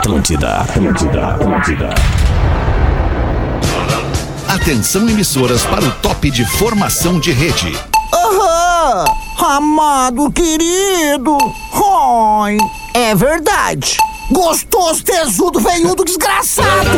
Atlântida, Atlântida, Atlântida. Atenção emissoras para o top de formação de rede. Aham! Amado querido! Oi! É verdade! Gostoso, tesudo, veiudo, desgraçado!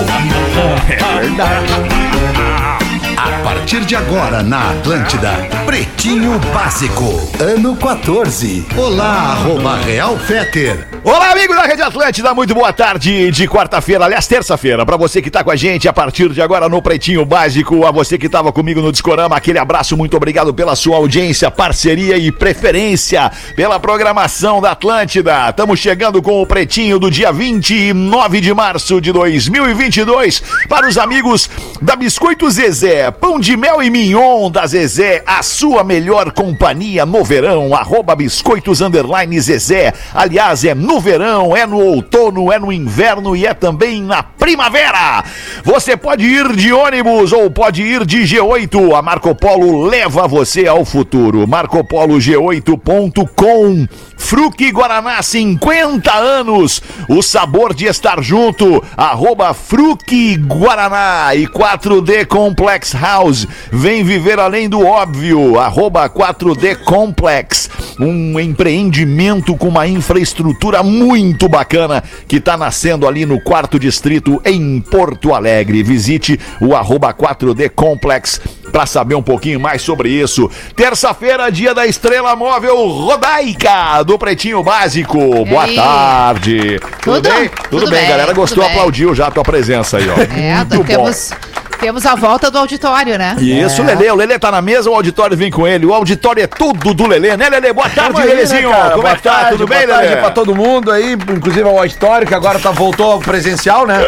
A partir de agora na Atlântida, Pretinho Básico, ano 14. Olá, arroba Real Feter. Olá, amigo da Rede Atlântida, muito boa tarde de quarta-feira, aliás, terça-feira, pra você que tá com a gente a partir de agora no Pretinho Básico, a você que tava comigo no Discorama, aquele abraço, muito obrigado pela sua audiência, parceria e preferência pela programação da Atlântida. Estamos chegando com o Pretinho do dia 29 de março de 2022 para os amigos da Biscoito Zezé, pão de mel e mignon da Zezé, a sua melhor companhia no verão, arroba biscoitos underline Zezé. Aliás, é no verão, é no outono, é no inverno e é também na primavera. Você pode ir de ônibus ou pode ir de G8. A Marco Polo leva você ao futuro. MarcoPoloG8.com. Fruque Guaraná, 50 anos. O sabor de estar junto. Arroba Fruque Guaraná e 4D Complex House. Vem viver além do óbvio. Arroba 4D Complex. Um empreendimento com uma infraestrutura muito bacana que está nascendo ali no quarto distrito em Porto Alegre. Visite o arroba 4D Complex para saber um pouquinho mais sobre isso. Terça-feira, dia da estrela móvel Rodaica do Pretinho Básico. Boa tarde. Tudo, Tudo? bem? Tudo bem, bem, galera gostou, tudo bem. aplaudiu já a tua presença aí, ó. É, Muito bom. temos, temos a volta do auditório, né? Isso, Lelê. O Lelê tá na mesa, o auditório vem com ele. O auditório é tudo do Lelê, né, Lelê? Boa tarde, Tamo Lelezinho. né? Como é Boa que tá? tarde, Tudo bem, boa tarde Lelê? pra todo mundo aí, inclusive ao auditório, que agora tá, voltou ao presencial, né?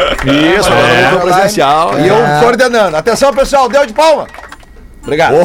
Isso, agora É, voltou presencial. E eu coordenando. Atenção, pessoal, deu de palma. Obrigado.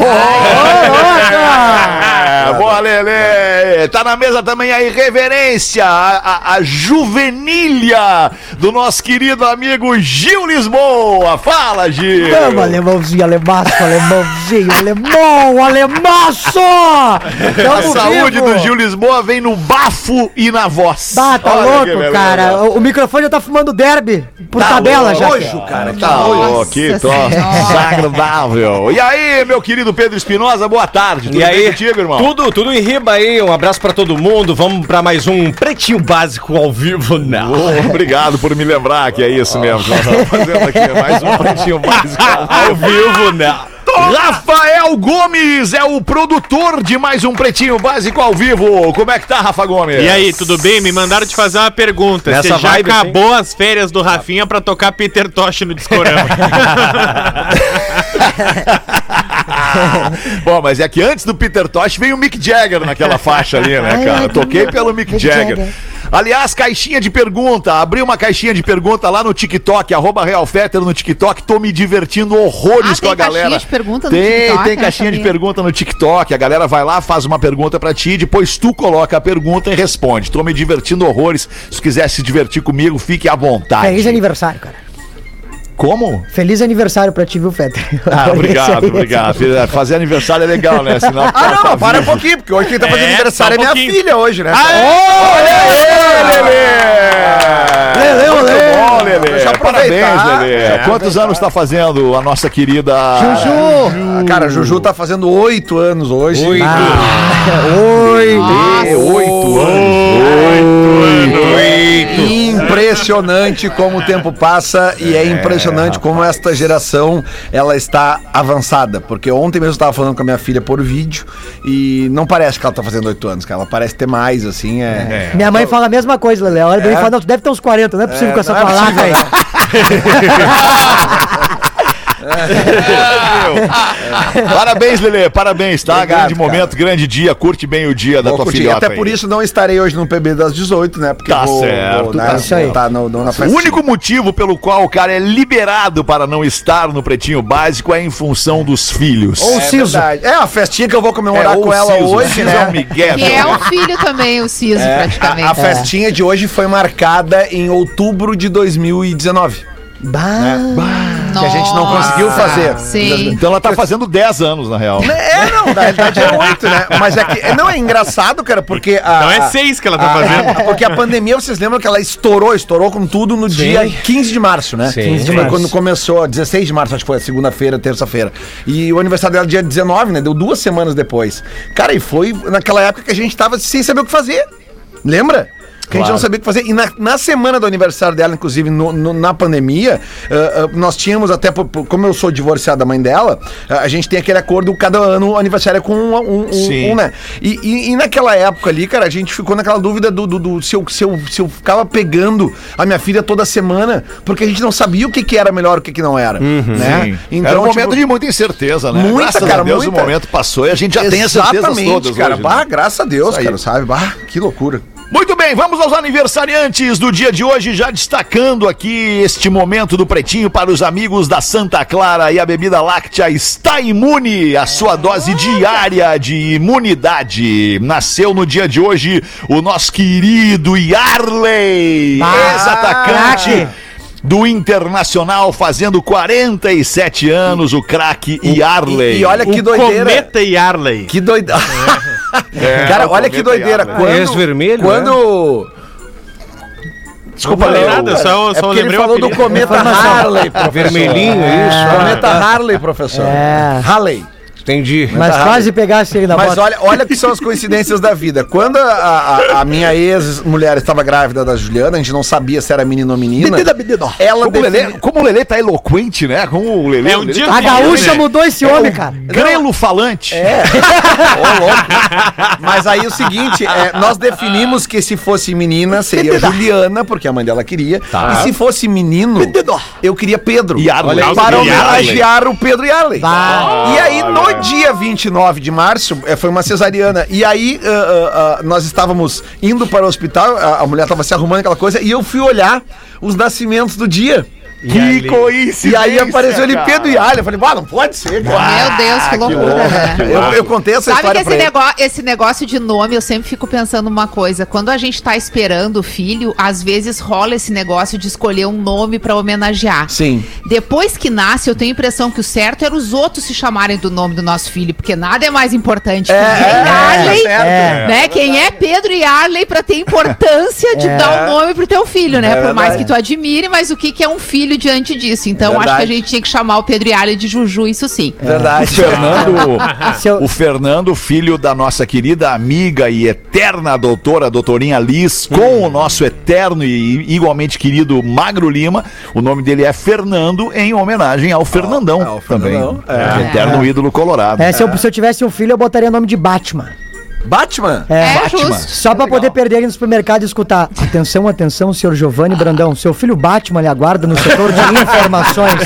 Boa, Lelê! Tá na mesa também a irreverência, a, a, a juvenilha do nosso querido amigo Gil Lisboa. Fala, Gil! Vamos, alemãozinho, alemaço, alemãozinho, alemão, alemaço! A saúde vivo. do Gil Lisboa vem no bafo e na voz. Tá, tá Olha louco, cara. O, o microfone já tá fumando derby por tabela já. Hoje, cara. Tá louco, que troço desagradável. E aí, meu querido Pedro Espinosa, boa tarde. Tudo E aí, bem contigo, irmão? tudo, tudo em riba aí, um abraço pra todo mundo. Vamos pra mais um Pretinho Básico ao vivo, não. Ô, obrigado por me lembrar que é isso mesmo que nós estamos fazendo aqui. Mais um pretinho básico. Ao vivo, não. Rafael Gomes é o produtor de mais um Pretinho Básico ao vivo. Como é que tá, Rafa Gomes? E aí, tudo bem? Me mandaram te fazer uma pergunta. Nessa Você já vibe, acabou as férias do Rafinha pra tocar Peter Tosh no Discorama? Bom, mas é que antes do Peter Tosh veio o Mick Jagger naquela faixa ali, né, cara? Toquei que- pelo Mick Jagger. Aliás, caixinha de pergunta. Abri uma caixinha de pergunta lá no TikTok, arroba Real Fetter no TikTok. Tô me divertindo horrores Ah, com a tem galera. caixinha de pergunta no tem, TikTok, Tem caixinha de pergunta no TikTok. A galera vai lá, faz uma pergunta pra ti, depois tu coloca a pergunta e responde. Tô me divertindo horrores. Se quiser se divertir comigo, fique à vontade. Feliz aniversário, cara. Como? Feliz aniversário pra ti, viu, Fetter? Ah, obrigado, obrigado. Fazer aniversário é legal, né? Senão Ah, tá não, para um pouquinho, porque hoje quem tá fazendo É, aniversário é só um minha pouquinho. filha hoje, né? Olha aí, Lelê! Lelê, Lelê! bom, Parabéns. Lelê. É, Quantos anos está fazendo a nossa querida... Juju! Cara, Juju tá fazendo oito anos hoje. Oito. Oi! É, oito anos. Impressionante como o tempo passa e é impressionante como esta geração ela está avançada. Porque ontem mesmo eu estava falando com a minha filha por vídeo e não parece que ela tá fazendo oito anos, cara. Ela parece ter mais, assim. É. Minha mãe fala a mesma coisa, Lelé. Olha pra mim e fala, não, tu deve ter uns 40, não é possível É, com essa não é aí. Parabéns, Lelê. Parabéns, tá? Obrigado, grande cara. momento, grande dia. Curte bem o dia da Vou tua curtir. filhota Até por aí. isso não estarei hoje no PB das 18, né? Porque Tá vou, certo, vou, né, tá aí. vou tá no, no, na O único motivo pelo qual o cara é liberado para não estar no Pretinho Básico é em função dos filhos. Ou É Ciso. verdade. É a festinha que eu vou comemorar ou com ela Ciso. hoje, Ciso né? é um Miguel. Que é um filho também, o Ciso, É, praticamente. a, a festinha de hoje foi marcada em outubro de 2019. Bah. Que a gente não conseguiu fazer. Sim. Então ela tá fazendo 10 anos, na real. É, não, na realidade é oito, né? Mas é que. Não, é engraçado, cara, porque. A, Então é seis que ela tá a- fazendo. Porque a pandemia, vocês lembram que ela estourou, estourou com tudo no dia 15 de março, né? Sim. 15 de março. quando começou, 16 de março, acho que foi, segunda-feira, terça-feira. E o aniversário dela dia 19, né? Deu duas semanas depois. Cara, e foi naquela época que a gente tava sem saber o que fazer. Lembra? Que a gente Claro. não sabia o que fazer. E na, na semana do aniversário dela, inclusive, no- no- na pandemia, ah, ah, nós tínhamos até, por- por- como eu sou divorciado da mãe dela, ah, a gente tem aquele acordo, cada ano o aniversário é com um, um- um- né? E, e- e naquela época ali, cara, a gente ficou naquela dúvida do, do- do- se, eu, se, eu, se eu ficava pegando a minha filha toda semana, porque a gente não sabia o que, que era melhor e o que, que não era. né? Sim. Era um momento tipo, de muita incerteza, né? Muita, Graças cara, a Deus muita. o momento passou e a gente já tem as certezas Exatamente, todas cara. hoje, bah, né? graças a Deus, cara, sabe? Bah, que loucura. Muito bem, vamos aos aniversariantes do dia de hoje, já destacando aqui este momento do Pretinho para os amigos da Santa Clara e a bebida láctea está imune, a sua dose diária de imunidade. Nasceu no dia de hoje o nosso querido Yarley, ex-atacante do Internacional, fazendo 47 anos, o craque Yarley. E, e olha que O doideira. Cometa e Arley. Que doideira. É, Cara, o olha que doideira. Yarley. Quando, Ex-vermelho, Quando. Desculpa, não nada, só, é só porque ele lembrei o falou do cometa Harley, professor. Vermelhinho, isso. Cometa Harley, professor. É. Harley. Entendi. Mas quase pegasse ele na Mas bota. olha, olha que são as coincidências da vida. Quando a, a- a minha ex-mulher estava grávida da Juliana, a gente não sabia se era menino ou menina. Menina, menino. Ela Como o, Lelê, defini- como o Lelê tá eloquente, né? Como o Lelê. É um dia tá A gaúcha né? mudou esse homem, cara. Grelo falante. É. Louco. Mas aí o seguinte, é, nós definimos que se fosse menina seria Juliana, porque a mãe dela queria. E se fosse menino, eu queria Pedro. Yarley. Olha aí, para Yarley. homenagear o Pedro Yarley. Bah. E aí, no dia 29 de março, eh, foi uma cesariana. E aí, ah, ah, ah, nós estávamos indo para o hospital, a, a mulher estava se arrumando aquela coisa, e eu fui olhar os nascimentos do dia. Que coincidência. E aí apareceu ele. Pedro Yarley. Eu falei, ah, não pode ser, cara. Meu Deus, que loucura, né? Eu, eu contei essa Sabe que história esse, pra ele. negócio, esse negócio de nome, eu sempre fico pensando uma coisa. Quando a gente tá esperando o filho, às vezes rola esse negócio de escolher um nome pra homenagear. Sim. Depois que nasce, eu tenho a impressão que o certo era os outros se chamarem do nome do nosso filho, porque nada é mais importante que É, quem é, Arley, é, né? Quem é Pedro e Arley pra ter importância de dar o nome pro teu filho, né? É Por mais que tu admire, mas o que, que é um filho diante disso? Então, acho que a Verdade. gente tinha que chamar o Pedro e Arley de Juju, isso sim. O Verdade. Fernando, o Fernando, filho da nossa querida amiga e eterna doutora, doutorinha Liz, com o nosso eterno e igualmente querido Magro Lima. O nome dele é Fernando, em homenagem ao Fernandão ao também. Fernandão, é. Eterno ídolo colorado. É, se, eu, se eu tivesse um filho, eu botaria o nome de Batman. Batman? É. É, Batman. justo. Só pra poder perder ele no supermercado e escutar. Atenção, atenção, senhor Giovanni Brandão. Seu filho Batman lhe aguarda no setor de informações.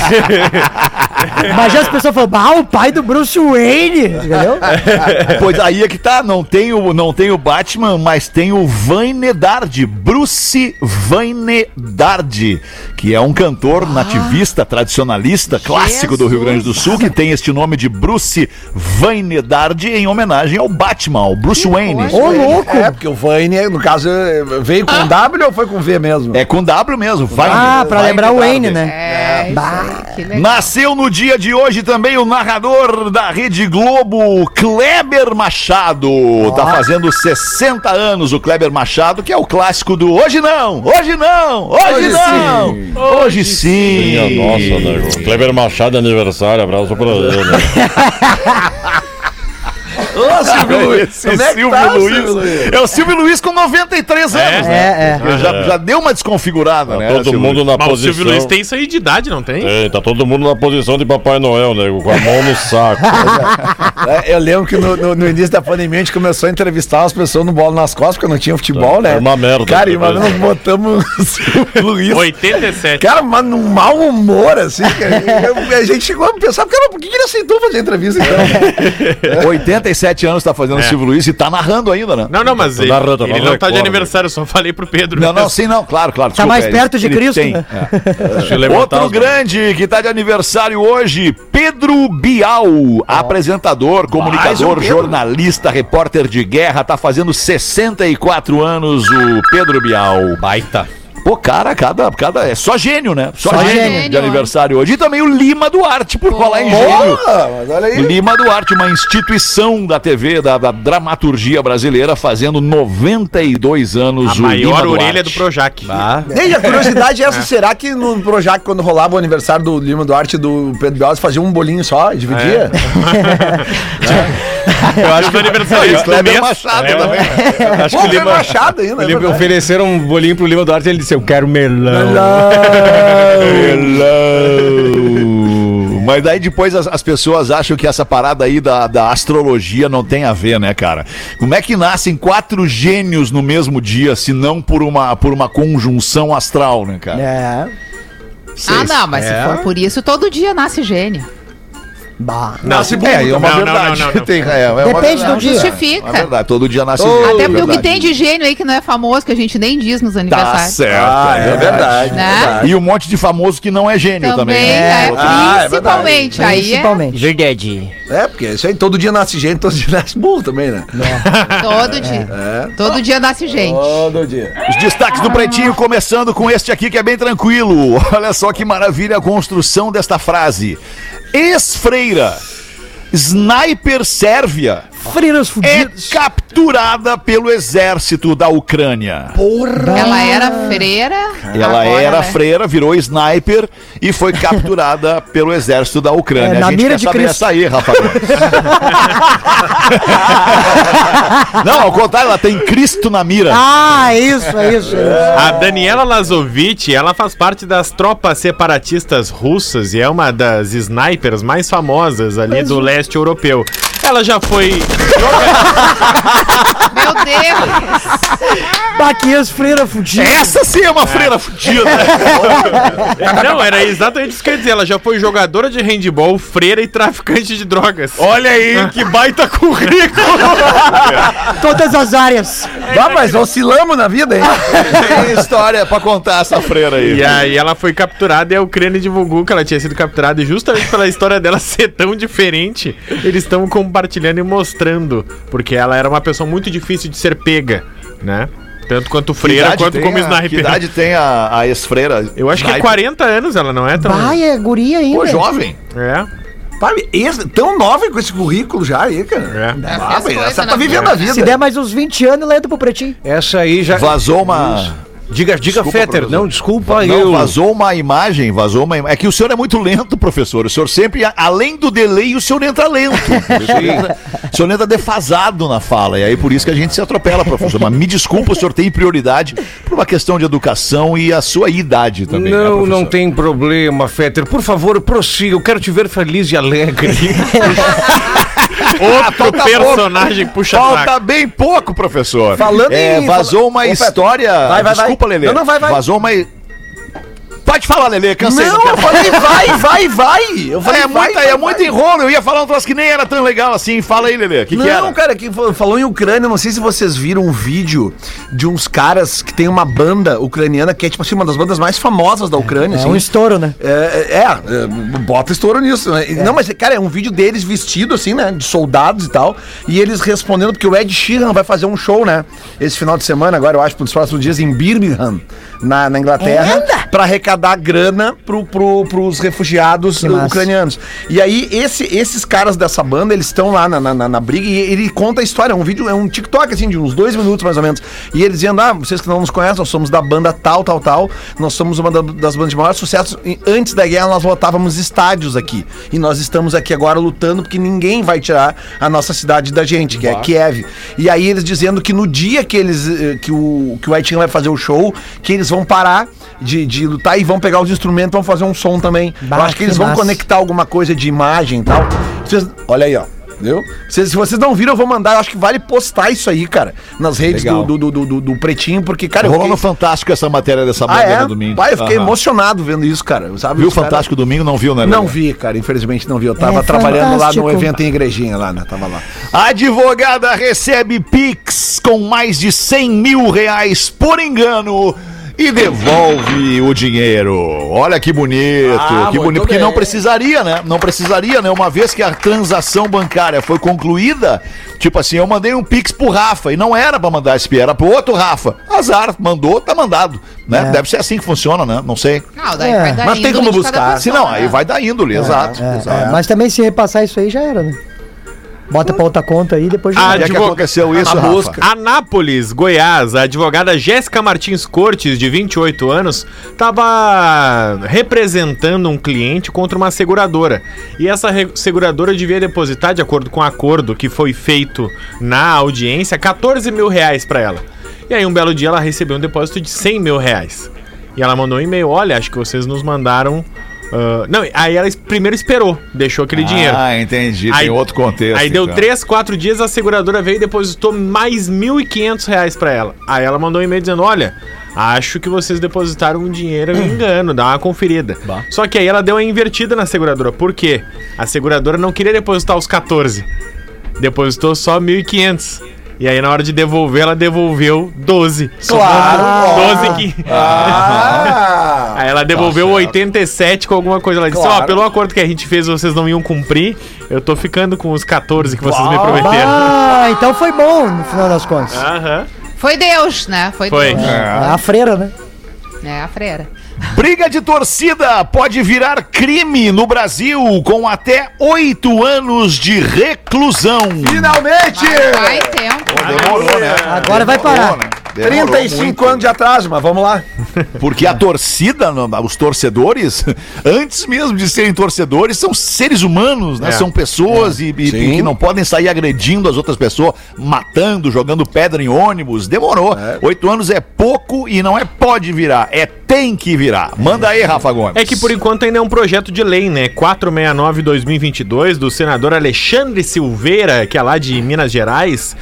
Imagina as pessoas falando, ah, o pai do Bruce Wayne. Entendeu? Pois aí é que tá, não tem o, não tem o Batman, mas tem o Vainedard, Bruce Vainedard, que é um cantor nativista, tradicionalista, clássico do Rio Grande do Sul, que tem este nome de Bruce Vainedard em homenagem ao Batman, ao Bruce Wayne. Ô, louco. É, porque o Vane, no caso, veio com W ou foi com V mesmo? É com W mesmo, Ah, Vainedard. pra lembrar o Wayne, né? É, isso aí, que legal. Nasceu no dia de hoje também o narrador da Rede Globo, Kleber Machado. Tá fazendo 60 anos o Kleber Machado, que é o clássico do Hoje não, hoje não, hoje, Hoje não, sim. hoje sim. Minha nossa, nego. Kleber Machado aniversário, abraço pra ele. Ô, Silvio Luiz. Esse Como é que Silvio tá, Luiz. Silvio Luiz? É o Silvio Luiz com 93 anos, né? É, é. Já, já deu uma desconfigurada, né? Tá todo Silvio mundo Luiz? na Mas o posição. Silvio Luiz tem isso aí de idade, não tem? Tem, tá todo mundo na posição de Papai Noel, nego, com a mão no saco. É, eu lembro que no, no- no início da pandemia a gente começou a entrevistar as pessoas no bolo nas costas, porque não tinha futebol, né? Era uma merda. Cara, e nós botamos o Silvio Luiz. 87. Cara, mas num mau humor, assim, a gente chegou a pensar, cara, por que ele aceitou fazer a entrevista então? 87 anos tá fazendo o Silvio Luiz e tá narrando ainda, né? Não, não, mas ele, narrando, ele não tá de aniversário, eu só falei pro Pedro. Não, não, sim, não, claro, claro. Tá desculpa, mais ele- perto de Cristo, tem, né? é. Outro grande que tá de aniversário hoje, Pedro Bial, apresentador, comunicador, Pedro. jornalista, repórter de guerra, tá fazendo 64 anos o Pedro Bial. Baita. Pô, cara, cada, cada. É só gênio, né? Só, Só gênio, gênio. de aniversário hoje. E também o Lima Duarte, por falar em gênio. Porra, mas olha aí. Lima Duarte, uma instituição da TV, da, da dramaturgia brasileira, fazendo 92 anos. A o Lima maior Duarte. orelha do Projac. E a curiosidade é essa, será que no Projac, quando rolava o aniversário do Lima Duarte e do Pedro Bios, fazia um bolinho só e dividia? Eu acho que o aniversário o Kleber mês- Machado É, também. Acho que o é Lima, machado ainda, é Ele verdade. ofereceram um bolinho pro Lima Duarte e ele disse: Eu quero melão. Hello. Mas daí depois as, as pessoas acham que essa parada aí da, da astrologia não tem a ver, né, cara? Como é que nascem quatro gênios no mesmo dia, se não por uma, por uma conjunção astral, né, cara? É. Ah, não, mas se for por isso, todo dia nasce gênio. Bah. Nasce bom, é, é uma Não, não, verdade. não, não, não. Tem- é, é Depende verdade. do dia. É Justifica. verdade, todo dia nasce gênio, Até é porque o que tem de gênio aí que não é famoso, que a gente nem diz nos Tá aniversários. certo, Ah, é verdade. Né? verdade. E um monte de famoso que não é gênio também. Também, né? é, Ah, é principalmente. aí é Principalmente. Verdade. É, porque isso aí todo dia nasce gente, todo dia nasce burro também, né? todo dia. É. Todo dia nasce gente. Todo dia. Os destaques do Pretinho, começando com este aqui que é bem tranquilo. Olha só que maravilha a construção desta frase. Ex-freira, sniper sérvia, Freiras é fudidos. capturada pelo exército da Ucrânia. Ela era freira. Ela agora era ela é- freira, virou sniper e foi capturada pelo exército da Ucrânia. É, na a gente mira quer de saber Cristo. essa aí, Rafael. Não, ao contrário, ela tem Cristo na mira. Ah, é isso, é isso. É isso. A Daniela Lazovic, ela faz parte das tropas separatistas russas e é uma das snipers mais famosas ali do leste europeu. Ela já foi. Meu Deus! Baquias freira fudido. Essa sim é uma freira fudida. Não, era exatamente isso que eu ia dizer. Ela já foi jogadora de handball, freira e traficante de drogas. Olha aí, que baita currículo. Todas as áreas. Ah, mas oscilamos na vida, hein? Tem história pra contar essa freira aí. E aí ela foi capturada e a Ucrânia divulgou que ela tinha sido capturada e justamente pela história dela ser tão diferente, eles estão compartilhando e mostrando, porque ela era uma pessoa muito difícil de ser pega, né? Tanto quanto freira quanto como a- sniper. Que idade tem a, a ex-freira? Eu acho que é Sniper? 40 anos, ela não é tão. Vai, é guria ainda. Pô, jovem. É. Pai, esse- tão nova com esse currículo já aí, cara. É. Ah, essa na tá vivendo a Se vida. der mais uns 20 anos, ela entra pro pretinho. Essa aí já. Vazou uma. Diga, diga Desculpa, Fetter. professor. Não, desculpa Não, eu. vazou uma imagem, vazou uma imagem. É que o senhor é muito lento, professor. O senhor sempre, além do delay, o senhor entra lento. O senhor entra, o senhor entra defasado na fala. E aí por isso que a gente se atropela, professor. Mas me desculpa, o senhor tem prioridade por uma questão de educação e a sua idade também. né, Não, professor? não tem problema, Fetter. Por favor, prossiga. Eu quero te ver feliz e alegre. Outro personagem puxa Falta saco. bem pouco, professor. Falando é, em- vazou uma Pepe, história. vai, vai, vai. Desculpa, Lelê. Não, não, vai, vai. Vazou uma. Pode falar, Lelê, cansei. Não, quero eu falei vai, vai, vai. Eu falei é, vai, muita, vai, é vai. muito enrolo. Eu ia falar um troço que nem era tão legal assim. Fala aí, Lelê. O que, que não, era? cara, que fa- falou em Ucrânia, não sei se vocês viram um vídeo de uns caras que tem uma banda ucraniana que é tipo assim, uma das bandas mais famosas da Ucrânia. É assim. um estouro, né? É, é, é, bota estouro nisso. né? Não, mas, cara, é um vídeo deles vestido assim, né? De soldados e tal. E eles respondendo, porque o Ed Sheeran vai fazer um show, né? Esse final de semana, agora, eu acho, nos próximos dias, em Birmingham, na, na Inglaterra, pra arrecadar grana pro, pro, pros refugiados ucranianos. E aí, esse, esses caras dessa banda, eles estão lá na, na, na- briga e ele conta a história. É um vídeo, é um TikTok, assim, de uns dois minutos mais ou menos. E ele dizendo: Ah, vocês que não nos conhecem, nós somos da banda tal, tal, tal. Nós somos uma da- das bandas de maior sucesso. E antes da guerra, nós lotávamos estádios aqui. E nós estamos aqui agora lutando porque ninguém vai tirar a nossa cidade da gente, que é Kiev. E aí eles dizendo que no dia que eles eh, que o que o White vai fazer o show, que eles vão parar de, de lutar e vão pegar os instrumentos, vão fazer um som também. Bah, Eu acho que eles que vão massa. conectar alguma coisa de imagem e tal. Vocês- olha aí, ó. Entendeu? Se, se vocês não viram, eu vou mandar. Eu acho que vale postar isso aí, cara, nas redes do, do, do, do- do Pretinho, porque, cara, eu Rolou no fiquei... Fantástico essa matéria dessa Ah, banda é? no domingo. Pai, eu fiquei Aham. emocionado vendo isso, cara. Sabe, Viu o os cara- Fantástico domingo? Não viu, né? Não vi, cara. Infelizmente não vi. Eu tava É trabalhando lá fantástico. no evento em igrejinha lá, né? Tava lá. Advogada recebe Pix com mais de 100 mil reais por engano e devolve o dinheiro. Olha que bonito, Ah, que bonito, porque bem. não precisaria, né? Não precisaria, né? Uma vez que a transação bancária foi concluída, tipo assim, eu mandei um pix pro Rafa e não era pra mandar esse era pro outro Rafa. Azar, mandou, tá mandado, né? É. Deve ser assim que funciona, né? Não sei. Não, daí É. vai dar Mas tem como buscar. Se não, aí né? vai dar índole, exato. É, exato. é, mas também se repassar isso aí já era, né? Bota pra outra conta aí, depois Ah, era. é que advog- aconteceu isso, Na Rafa? busca. Anápolis, Goiás, a advogada Jéssica Martins Cortes, de 28 anos, estava representando um cliente contra uma seguradora. E essa seguradora devia depositar, de acordo com o acordo que foi feito na audiência, 14 mil reais para ela. E aí, um belo dia, ela recebeu um depósito de 100 mil reais. E ela mandou um e-mail: olha, acho que vocês nos mandaram. Ah, não, aí ela primeiro esperou, deixou aquele dinheiro. Ah, entendi. Tem outro contexto. Aí deu então. três, quatro dias, a seguradora veio e depositou mais 1.500 reais pra ela. Aí ela mandou um e-mail dizendo: Olha, acho que vocês depositaram um dinheiro, eu me engano, dá uma conferida. Só que aí ela deu uma invertida na seguradora. Por quê? A seguradora não queria depositar os 14, depositou só 1.500. E aí, na hora de devolver, ela devolveu 12. Claro. 12 que. Ah! Aí ela devolveu 87 com alguma coisa. Ela disse: Ó, Claro. pelo acordo que a gente fez, vocês não iam cumprir. Eu tô ficando com os 14 que vocês me prometeram. Ah, então foi bom no final das contas. Aham. Foi Deus, né? Foi, Foi. Deus. É a freira, né? É a freira. Briga de torcida pode virar crime no Brasil com até oito anos de reclusão. Finalmente! Faz tempo. Demorou, né? Agora vai parar. né? Demorou 35 muito. anos de atraso, mas vamos lá. Porque a torcida, os torcedores, antes mesmo de serem torcedores, são seres humanos, né? É. São pessoas e, e- Sim. que não podem sair agredindo as outras pessoas, matando, jogando pedra em ônibus. Demorou. Oito anos é pouco e não é pode virar, é tem que virar. Manda aí, Rafa Gomes. É que por enquanto ainda é um projeto de lei, né? 469-2022 do senador Alexandre Silveira, que é lá de Minas Gerais.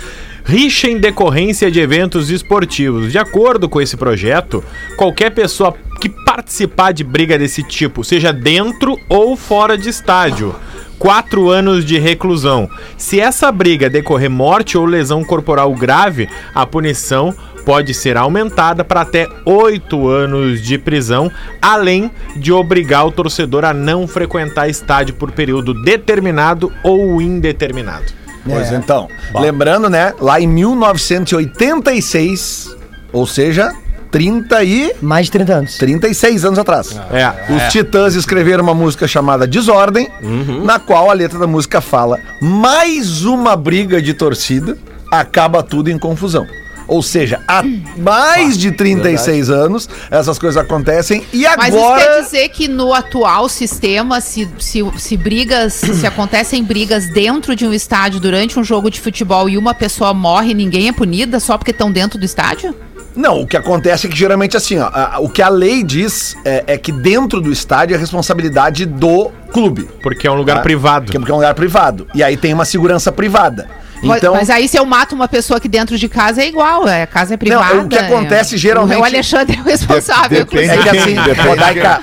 Rixa em decorrência de eventos esportivos. De acordo com esse projeto, qualquer pessoa que participar de briga desse tipo, seja dentro ou fora de estádio, quatro anos de reclusão. Se essa briga decorrer morte ou lesão corporal grave, a punição pode ser aumentada para até oito anos de prisão, além de obrigar o torcedor a não frequentar estádio por período determinado ou indeterminado. Pois então, lembrando, né, lá em 1986, ou seja, 30 e Mais de 30 anos. 36 anos atrás. É. Os Titãs escreveram uma música chamada Desordem, na qual a letra da música fala: mais uma briga de torcida, acaba tudo em confusão. Ou seja, há mais de 36 anos essas coisas acontecem e Mas isso agora. quer dizer que no atual sistema, se, se, se brigas, se acontecem brigas dentro de um estádio durante um jogo de futebol e uma pessoa morre, ninguém é punida só porque estão dentro do estádio? Não, o que acontece é que geralmente assim, ó, a- o que a lei diz é, é que dentro do estádio é responsabilidade do clube. Porque é um lugar Tá? privado. Porque é um lugar privado. E aí tem uma segurança privada. Então, Mas aí se eu mato uma pessoa aqui dentro de casa é igual, é, a casa é privada. o que acontece é- geralmente- O Alexandre é o responsável. Depende É que assim,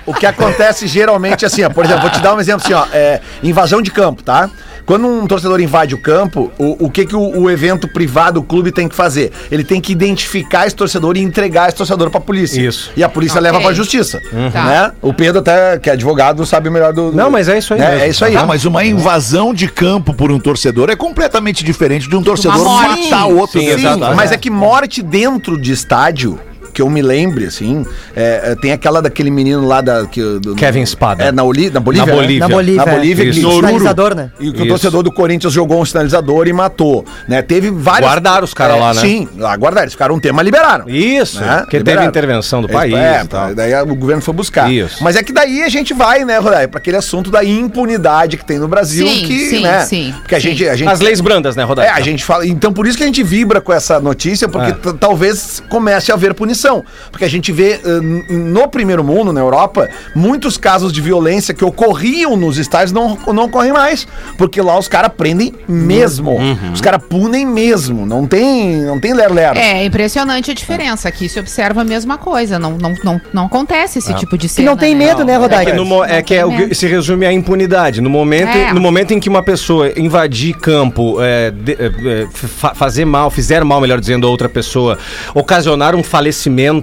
o que acontece geralmente assim, ó, por exemplo, vou te dar um exemplo assim, ó, é, invasão de campo, tá? Quando um torcedor invade o campo, o, o que, que o, o evento privado, o clube tem que fazer? Ele tem que identificar esse torcedor e entregar esse torcedor pra polícia. Isso. E a polícia Ok. leva pra justiça. Tá. Né? O Pedro até, que é advogado, sabe melhor do... do- Não, mas é isso aí né? É isso aí. Ah, mas uma invasão de campo por um torcedor é completamente diferente de um torcedor matar outro. Sim, exato. Mas é que morte dentro de estádio, que eu me lembre, assim, é, é, tem aquela daquele menino lá da. Que, do- Kevin Spada. É, na, Oli, na Bolívia? Na né? Bolívia. Na Bolívia. Na Bolívia, é. que- Sinalizador, né? E que o torcedor do Corinthians jogou um sinalizador e matou. Né? Teve várias. Guardaram os caras lá, né? Sim, lá guardaram. Eles ficaram um tema, liberaram. Isso, né? porque teve Liberaram. intervenção do Eles- país É, tal. daí o governo foi buscar. Isso. Mas é que daí a gente vai, né, Rodai, para aquele assunto da impunidade que tem no Brasil, Sim, que, sim, né? sim, Porque a gente, a gente As leis brandas, né, é, Rodaica? a gente fala. Então, por isso que a gente vibra com essa notícia, porque É. talvez comece a haver punição. Porque a gente vê eh, no primeiro mundo, na Europa, muitos casos de violência que ocorriam nos estádios não, não ocorrem mais. Porque lá os caras prendem mesmo. Uhum. Os caras punem mesmo. Não tem, não tem lero-lero. É impressionante a diferença. Aqui se observa a mesma coisa. Não, não, não, não acontece esse tipo de cena. não tem né? medo, né, É que, Rodaica? no é, que é o se resume à impunidade. No momento, É. no momento em que uma pessoa invadir campo, é, de- é, é, fa- fazer mal, fizer mal, melhor dizendo, a outra pessoa, ocasionar um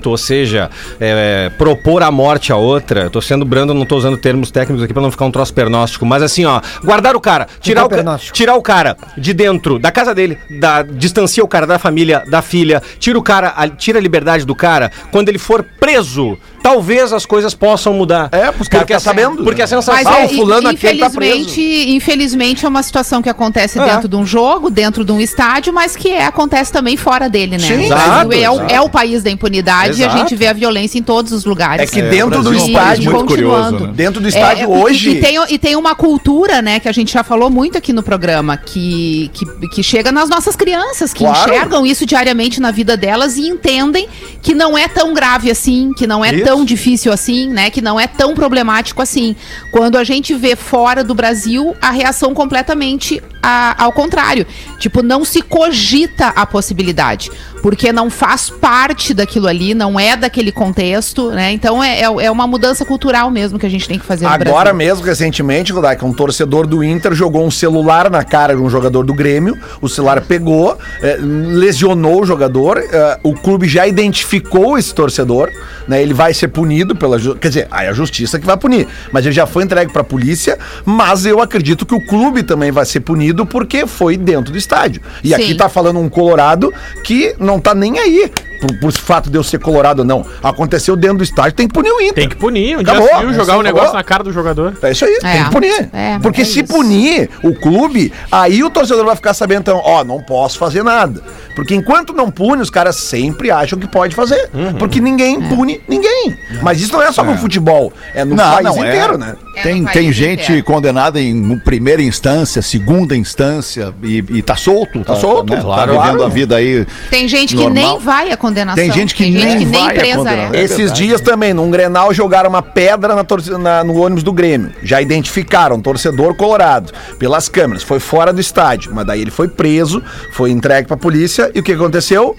ou seja, é, propor a morte a outra. Eu tô sendo brando, não tô usando termos técnicos aqui pra não ficar um troço pernóstico, mas assim, ó, guardar o cara, tirar o, ca- tirar o cara de dentro da casa dele, da, distancia o cara da família, da filha, tira o cara, a- tira a liberdade do cara. Quando ele for preso, talvez as coisas possam mudar. É, porque ficar a, sabendo, Porque né? a sensação. Mas Ah, é, o fulano aquele tá preso. infelizmente, infelizmente é uma situação que acontece É. dentro de um jogo, dentro de um estádio, mas que é, acontece também fora dele, né? Sim, o Brasil exato, é, o, exato. é o país da impunidade e a Exato. gente vê a violência em todos os lugares. É que dentro do é um estádio, muito continuando. curioso, né? dentro do É, estádio e- hoje. E, tem, e tem uma cultura, né, que a gente já falou muito aqui no programa, que, que, que chega nas nossas crianças, que Claro. enxergam isso diariamente na vida delas e entendem que não é tão grave assim, que não é Isso. tão difícil assim, né, que não é tão problemático assim. Quando a gente vê fora do Brasil, a reação completamente a- ao contrário. Tipo, não se cogita a possibilidade, porque não faz parte daquilo ali, não é daquele contexto, né? Então é, é, é uma mudança cultural mesmo que a gente tem que fazer no Agora Brasil. mesmo, recentemente, Rodaica, um torcedor do Inter jogou um celular na cara de um jogador do Grêmio. O celular pegou, eh, lesionou o jogador. eh, o clube já identificou esse torcedor, né? Ele vai ser punido pela. Quer dizer, aí a justiça que vai punir. Mas ele já foi entregue pra polícia. Mas eu acredito que o clube também vai ser punido porque foi dentro do estádio. E Sim. aqui tá falando um colorado que não tá nem aí. Por, por fato de eu ser colorado ou não. Aconteceu dentro do estádio, tem que punir o Inter. Tem que punir. Um Acabou. dia viu jogar Acabou. um negócio na cara do jogador. É isso aí, É. tem que punir. É, Porque é se isso. punir o clube, aí o torcedor vai ficar sabendo, então, ó, não posso fazer nada. Porque enquanto não pune, os caras sempre acham que pode fazer. Uhum. Porque ninguém É. pune ninguém. Mas isso não é só no futebol, é no Não, país não é. inteiro, né? É Tem, tem gente inteiro. condenada em primeira instância, segunda instância e, e tá solto. Tá solto, né? claro. Tá vivendo Claro. a vida aí. Tem gente que Normal. nem vai à condenação. Tem gente que nem vai à presa condenação. é. É Esses dias também, num Grenal, jogaram uma pedra na torcida- na- no ônibus do Grêmio. Já identificaram, torcedor colorado, pelas câmeras. Foi fora do estádio, mas daí ele foi preso, foi entregue pra polícia e o que aconteceu?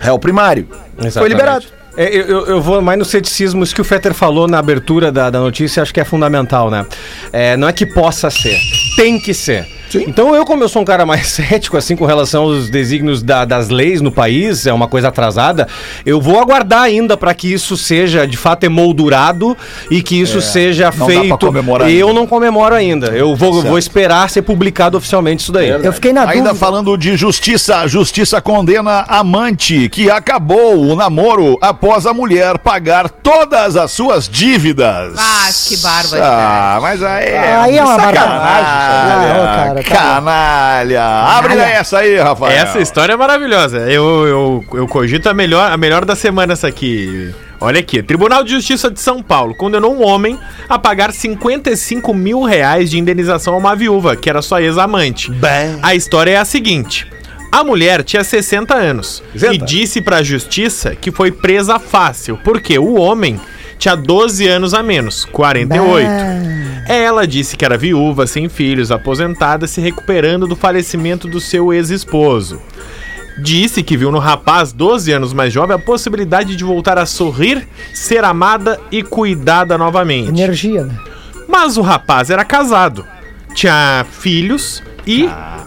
Réu primário. Foi Exatamente. liberado. É, eu, eu- eu vou mais no ceticismo, isso que o Fetter falou na abertura da, da notícia, acho que é fundamental, né? É, não é que possa ser, tem que ser. Então eu, como eu sou um cara mais cético, assim, com relação aos desígnios da- das leis no país, é uma coisa atrasada, eu vou aguardar ainda para que isso seja, de fato, emoldurado e que isso seja não dá pra feito. comemorar eu ainda. não comemoro ainda. Eu vou, vou esperar ser publicado oficialmente isso daí. Eu fiquei na Ainda dúvida. falando de justiça, justiça condena amante que acabou o namoro após a mulher pagar todas as suas dívidas. Ah, que barbaridade. Ah, mas aí é, Aí é uma sacanagem. Ah, ô, cara, tá canalha. Abre essa aí, Rafael. Essa história é maravilhosa. Eu, eu, eu cogito a melhor, a melhor da semana essa aqui. Olha aqui, Tribunal de Justiça de São Paulo condenou um homem a pagar 55 mil reais de indenização a uma viúva, que era sua ex-amante. A história é a seguinte. A mulher tinha 60 anos e disse pra justiça que foi presa fácil, porque o homem tinha 12 anos a menos, 48. Ela disse que era viúva, sem filhos, aposentada, se recuperando do falecimento do seu ex-esposo. Disse que viu no rapaz, 12 anos mais jovem, a possibilidade de voltar a sorrir, ser amada e cuidada novamente. Energia, né? Mas o rapaz era casado, tinha filhos e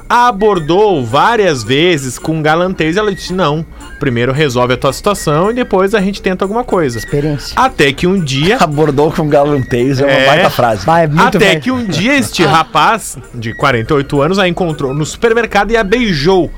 a abordou várias vezes com galantez. Ela disse: Não, primeiro resolve a tua situação e depois a gente tenta alguma coisa. Experiência. Até que um dia. Abordou com galantez, é uma É. baita frase. Vai, muito Até velho. que um dia este rapaz, de 48 anos, a encontrou no supermercado e a beijou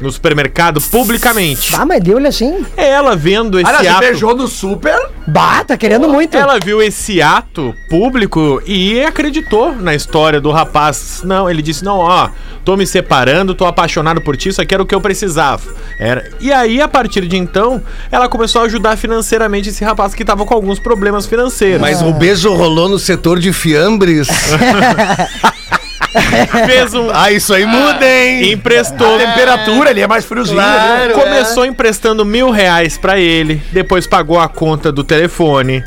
no supermercado publicamente. Ah, mas deu-lhe assim. Ela vendo esse Olha, se ato. beijou no super. Bah, tá querendo muito. Ela viu esse ato público e acreditou na história do rapaz. Não, ele disse: Não, ó, tô me separando, tô apaixonado por ti, isso aqui era o que eu precisava. Era. E aí, a partir de então, ela começou a ajudar financeiramente esse rapaz que tava com alguns problemas financeiros. Mas o beijo rolou no setor de fiambres. fez um. ah, isso aí muda, hein? Emprestou. Temperatura, ele é mais friozinho. né? Começou emprestando mil reais pra ele, depois pagou a conta do telefone,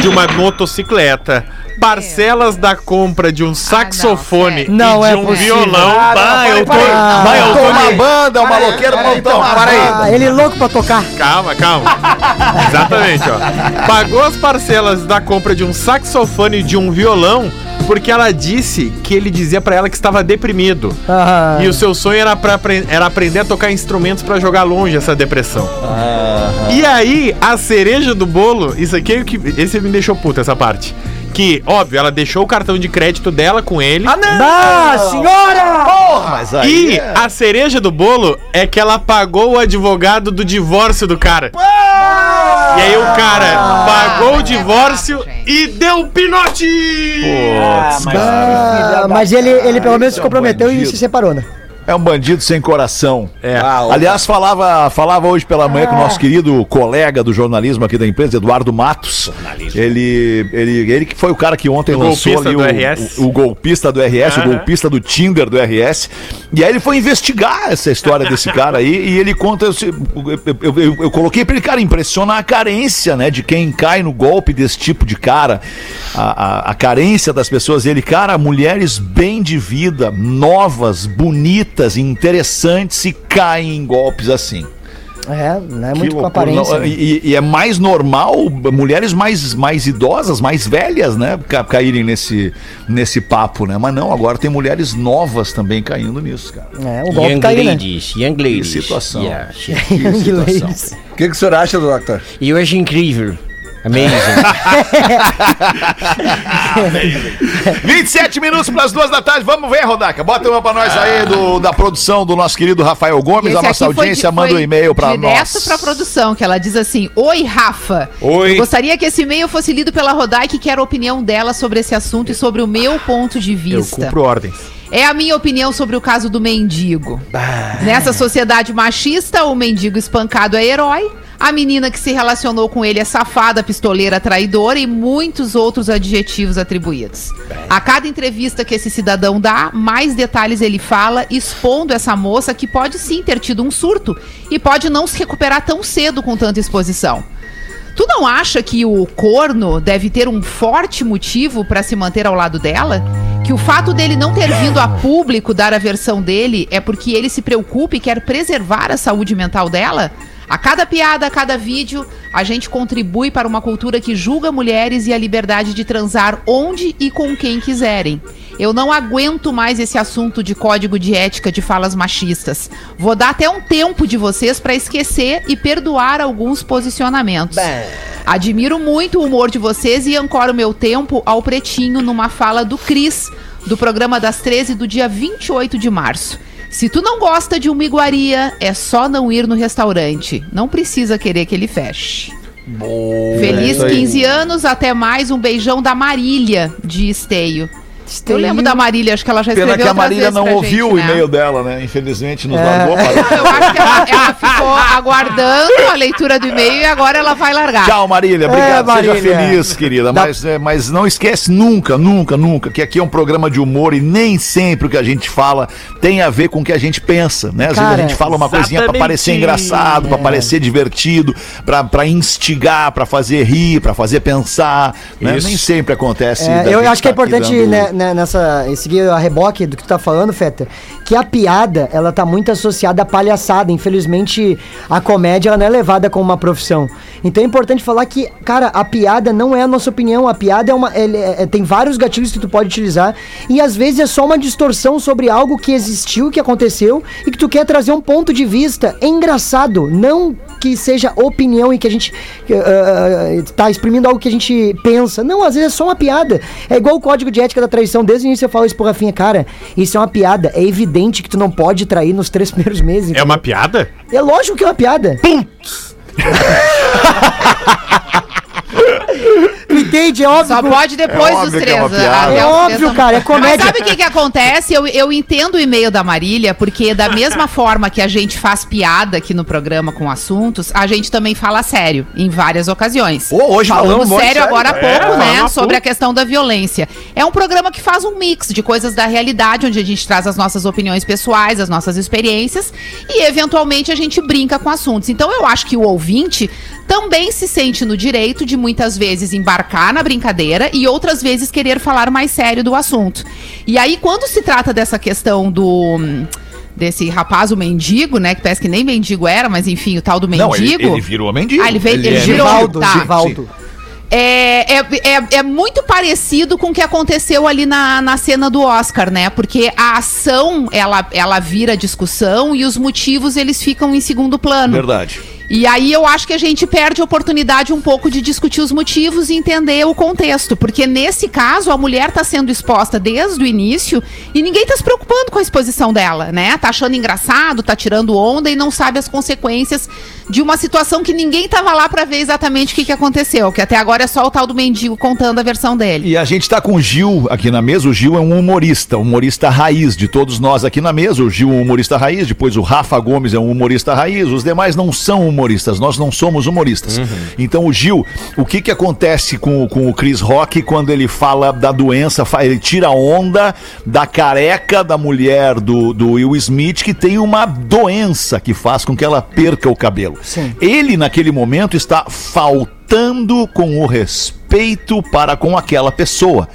de uma motocicleta, parcelas da compra de um saxofone Não e de é um possível. violão. Ah, eu tô. Vai, eu tô tô uma ali. banda, um maloqueiro, montão. Para aí. Ah, ele é louco pra tocar. Calma, calma. Exatamente, ó. Pagou as parcelas da compra de um saxofone e de um violão Porque ela disse que ele dizia pra ela que estava deprimido. Ah, E o seu sonho era, pra, era aprender a tocar instrumentos pra jogar longe essa depressão. E aí, a cereja do bolo, isso aqui é o que. Esse me deixou puta, essa parte. Que, óbvio, ela deixou o cartão de crédito dela com ele. Ah, senhora! Porra, mas aí. E é- a cereja do bolo é que ela pagou o advogado do divórcio do cara. E aí o cara pagou o divórcio gente. e deu pinote! Ah, mas ele, ele pelo menos se comprometeu e se separou, né? É um bandido sem coração. É. Aliás, falava, falava hoje pela manhã com o nosso querido colega do jornalismo aqui da empresa, Eduardo Matos. Ele, ele, ele que foi o cara que ontem O lançou golpista ali do o, o, o golpista do RS, o golpista do Tinder do RS. E aí ele foi investigar essa história desse cara aí e ele conta. Eu, eu, eu- eu- eu coloquei pra ele, cara, impressiona a carência, né, de quem cai no golpe desse tipo de cara. A, a, a carência das pessoas. Ele, cara, mulheres bem de vida, novas, bonitas, interessantes e caem em golpes assim. É, não é Que muito com aparência. Não, né? e, e é mais normal mulheres mais, mais idosas, mais velhas, né? ca- caírem nesse, nesse papo, né? Mas não, agora tem mulheres novas também caindo nisso, cara. É, o golpe tá aí, né? young Que situação. Yeah. Que situação. O que, que o senhor acha, doutor? Eu acho incrível. Amazing. 27 minutos para as duas da tarde. Vamos ver, Rodaca. Bota uma para nós aí do, da produção do nosso querido Rafael Gomes. A nossa audiência di- manda um e-mail para Direto nós. pra produção, que ela diz assim: Oi, Rafa. Oi. Eu gostaria que esse e-mail fosse lido pela Rodai, que quer a opinião dela sobre esse assunto e sobre o meu ponto de Eu vista. cumpro ordens. É a minha opinião sobre o caso do mendigo. Nessa sociedade machista, o mendigo espancado é herói. A menina que se relacionou com ele é safada, pistoleira, traidora e muitos outros adjetivos atribuídos. A cada entrevista que esse cidadão dá, mais detalhes ele fala, expondo essa moça que pode sim ter tido um surto e pode não se recuperar tão cedo com tanta exposição. Tu não acha que o corno deve ter um forte motivo pra se manter ao lado dela? Que o fato dele não ter vindo a público dar a versão dele é porque ele se preocupa e quer preservar a saúde mental dela? A cada piada, a cada vídeo, a gente contribui para uma cultura que julga mulheres e a liberdade de transar onde e com quem quiserem. Eu não aguento mais esse assunto de código de ética de falas machistas. Vou dar até um tempo de vocês para esquecer e perdoar alguns posicionamentos. Admiro muito o humor de vocês e ancoro meu tempo ao pretinho numa fala do Cris, do programa das 13 do dia 28 de março. Se tu não gosta de uma iguaria, é só não ir no restaurante. Não precisa querer que ele feche. Feliz 15 anos, até mais. Um beijão da Marília, de Esteio. Eu lembro da Marília, acho que ela já Pena escreveu que a Marília vezes não ouviu gente, o né? e-mail dela, né? Infelizmente nos É. largou. parou. Eu acho que ela, ela ficou aguardando a leitura do e-mail e agora ela vai largar. Tchau, Marília. Obrigado. É, Seja Marília. feliz, querida. Mas, é, mas não esquece nunca, nunca, nunca, que aqui é um programa de humor e nem sempre o que a gente fala tem a ver com o que a gente pensa, né? Às vezes Cara, a gente fala uma coisinha pra exatamente. parecer engraçado, pra parecer divertido, pra, pra instigar, pra fazer rir, pra fazer pensar. Né? Isso. Nem sempre acontece. É, da eu acho que é tá importante né, né, nessa e seguir a reboque do que tu tá falando, Feta, que a piada, ela tá muito associada à palhaçada. Infelizmente, a comédia ela não é levada como uma profissão. Então é importante falar que, cara, a piada não é a nossa opinião. A piada é uma. ele- é- tem vários gatilhos que tu pode utilizar. E às vezes é só uma distorção sobre algo que existiu, que aconteceu, e que tu quer trazer um ponto de vista engraçado. Não que seja opinião e que a gente eh, tá exprimindo algo que a gente pensa. Não, às vezes é só uma piada. É igual o código de ética da traição. Desde o início eu falo isso pro Rafinha, cara, isso é uma piada. É evidente que tu não pode trair nos três primeiros meses. É uma piada? É lógico que é uma piada. Tu entende? É óbvio. Só que- pode depois É dos que três. é É óbvio, três cara, é Mas comédia. sabe o que que acontece? Eu, eu entendo o e-mail da Marília, porque da mesma forma que a gente faz piada aqui no programa com assuntos, a gente também fala sério, em várias ocasiões. Pô, hoje falamos sério sério. agora há É, pouco, né? Sobre a questão da violência. É um programa que faz um mix de coisas da realidade, onde a gente traz as nossas opiniões pessoais, as nossas experiências, e eventualmente a gente brinca com assuntos. Então eu acho que o ouvinte também se sente no direito de muitas vezes embarcar na brincadeira e outras vezes querer falar mais sério do assunto. E aí, quando se trata dessa questão do. Desse rapaz, o mendigo, né? Que parece que nem mendigo era, mas enfim, o tal do mendigo. Não, ele, ele virou mendigo. Ah, ele veio, ele, é virou. Givaldo, tá. Givaldo. É, é, é, é muito parecido com o que aconteceu ali na, na cena do Oscar, né? Porque a ação, ela, ela vira discussão e os motivos, eles ficam em segundo plano. Verdade. E aí eu acho que a gente perde a oportunidade um pouco de discutir os motivos e entender o contexto. Porque nesse caso, a mulher tá sendo exposta desde o início e ninguém tá se preocupando com a exposição dela, né? Tá achando engraçado, tá tirando onda e não sabe as consequências de uma situação que ninguém tava lá pra ver exatamente o que, que aconteceu. Que até agora é só o tal do mendigo contando a versão dele. E a gente tá com o Gil aqui na mesa. O Gil é um humorista, humorista raiz de todos nós aqui na mesa. O Gil é um humorista raiz, depois o Rafa Gomes é um humorista raiz. Os demais não são humoristas, nós não somos humoristas. Então o Gil, o que que acontece com, com o Chris Rock quando ele fala da doença, ele tira onda da careca da mulher do, do Will Smith que tem uma doença que faz com que ela perca o cabelo. Sim. Ele naquele momento está faltando com o respeito para com aquela pessoa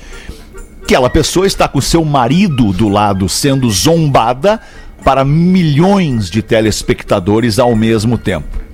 aquela pessoa está com seu marido do lado sendo zombada para milhões de telespectadores ao mesmo tempo.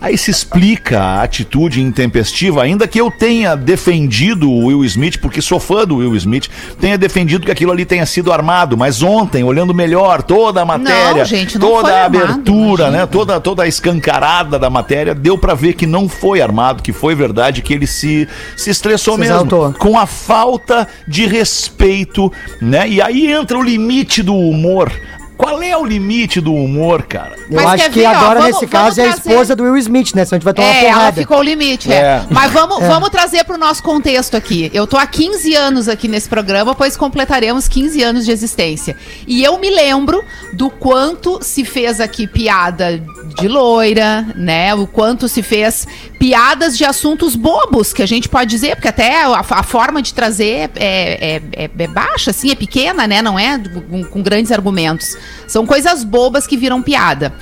Aí se explica a atitude intempestiva, ainda que eu tenha defendido o Will Smith, porque sou fã do Will Smith, tenha defendido que aquilo ali tenha sido armado, mas ontem, olhando melhor toda a matéria, Não, gente, não toda a armado, abertura, imagina. né, toda, toda a escancarada da matéria, deu pra ver que não foi armado, que foi verdade, que ele se, se estressou Se mesmo exaltou. com a falta de respeito, né? E aí entra o limite do humor. Qual é o limite do humor, cara? Eu Mas acho que ver, ó, agora, vamos- nesse vamos caso, é a trazer- esposa do Will Smith, né? Senão a gente vai tomar uma É, ela porrada. ficou o limite, é. É. Mas vamos, vamos trazer para o nosso contexto aqui. Eu tô há 15 anos aqui nesse programa, pois completaremos 15 anos de existência. E eu me lembro do quanto se fez aqui piada de loira, né? O quanto se fez piadas de assuntos bobos, que a gente pode dizer, porque até a, a forma de trazer é, é, é- é baixa, assim, é pequena, né? Não é com, com grandes argumentos. São coisas bobas que viram piada.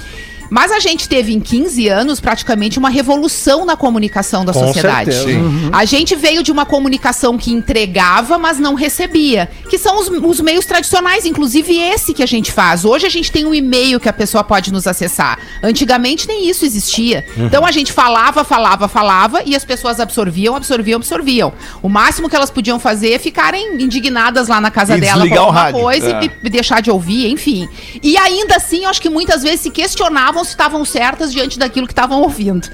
Mas a gente teve em 15 anos praticamente uma revolução na comunicação da Com sociedade. certeza. A gente veio de uma comunicação que entregava, mas não recebia. Que são os, os meios tradicionais, inclusive esse que a gente faz. Hoje a gente tem um e-mail que a pessoa pode nos acessar. Antigamente nem isso existia. Então a gente falava, falava, falava e as pessoas absorviam, absorviam, absorviam. O máximo que elas podiam fazer é ficarem indignadas lá na casa E dela o alguma coisa É. e e deixar de ouvir, enfim. E ainda assim, eu acho que muitas vezes se questionavam se estavam certas diante daquilo que estavam ouvindo.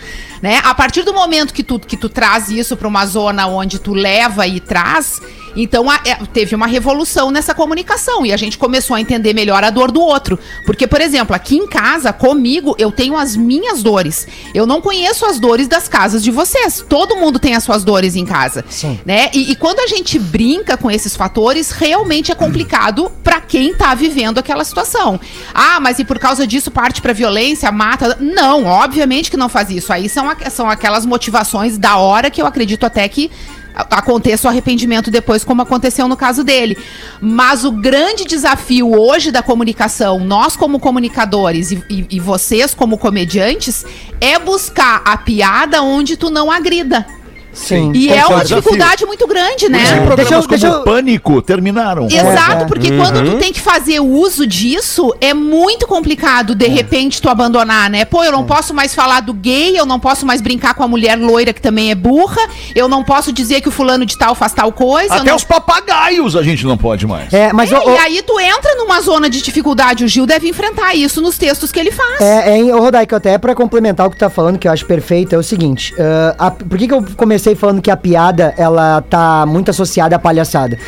Né? A partir do momento que tu, que tu traz isso para uma zona onde tu leva e traz, então a- é, teve uma revolução nessa comunicação e a gente começou a entender melhor a dor do outro. Porque, por exemplo, aqui em casa, comigo, eu tenho as minhas dores. Eu não conheço as dores das casas de vocês. Todo mundo tem as suas dores em casa. Sim. Né? E, e quando a gente brinca com esses fatores, realmente é complicado pra quem tá vivendo aquela situação. Ah, mas e por causa disso parte pra violência, mata? Não, obviamente que não faz isso. Aí são, são aquelas motivações da hora que eu acredito até que aconteça o arrependimento depois, como aconteceu no caso dele. Mas o grande desafio hoje da comunicação, nós como comunicadores e, e- e vocês como comediantes, é buscar a piada onde tu não agrida. Sim. E é uma Concordo. dificuldldade muito grande, né? Isso que programas Deixa eu- como deixa eu- Pânico terminaram. Exato, É, porque Uhum. quando tu tem que fazer uso disso, é muito complicado, É. de repente, tu abandonar, né? Pô, eu não posso mais falar do gay, eu não posso mais brincar com a mulher loira que também é burra, eu não posso dizer que o fulano de tal faz tal coisa. Até não... os papagaios a gente não pode mais. É, mas É, E aí tu entra numa zona de dificuldade, o Gil deve enfrentar isso nos textos que ele faz. É, é, Rodaico, até pra complementar o que tu tá falando, que eu acho perfeito, é o seguinte. ah, a- por que, que eu comecei falando que a piada, ela tá muito associada à palhaçada?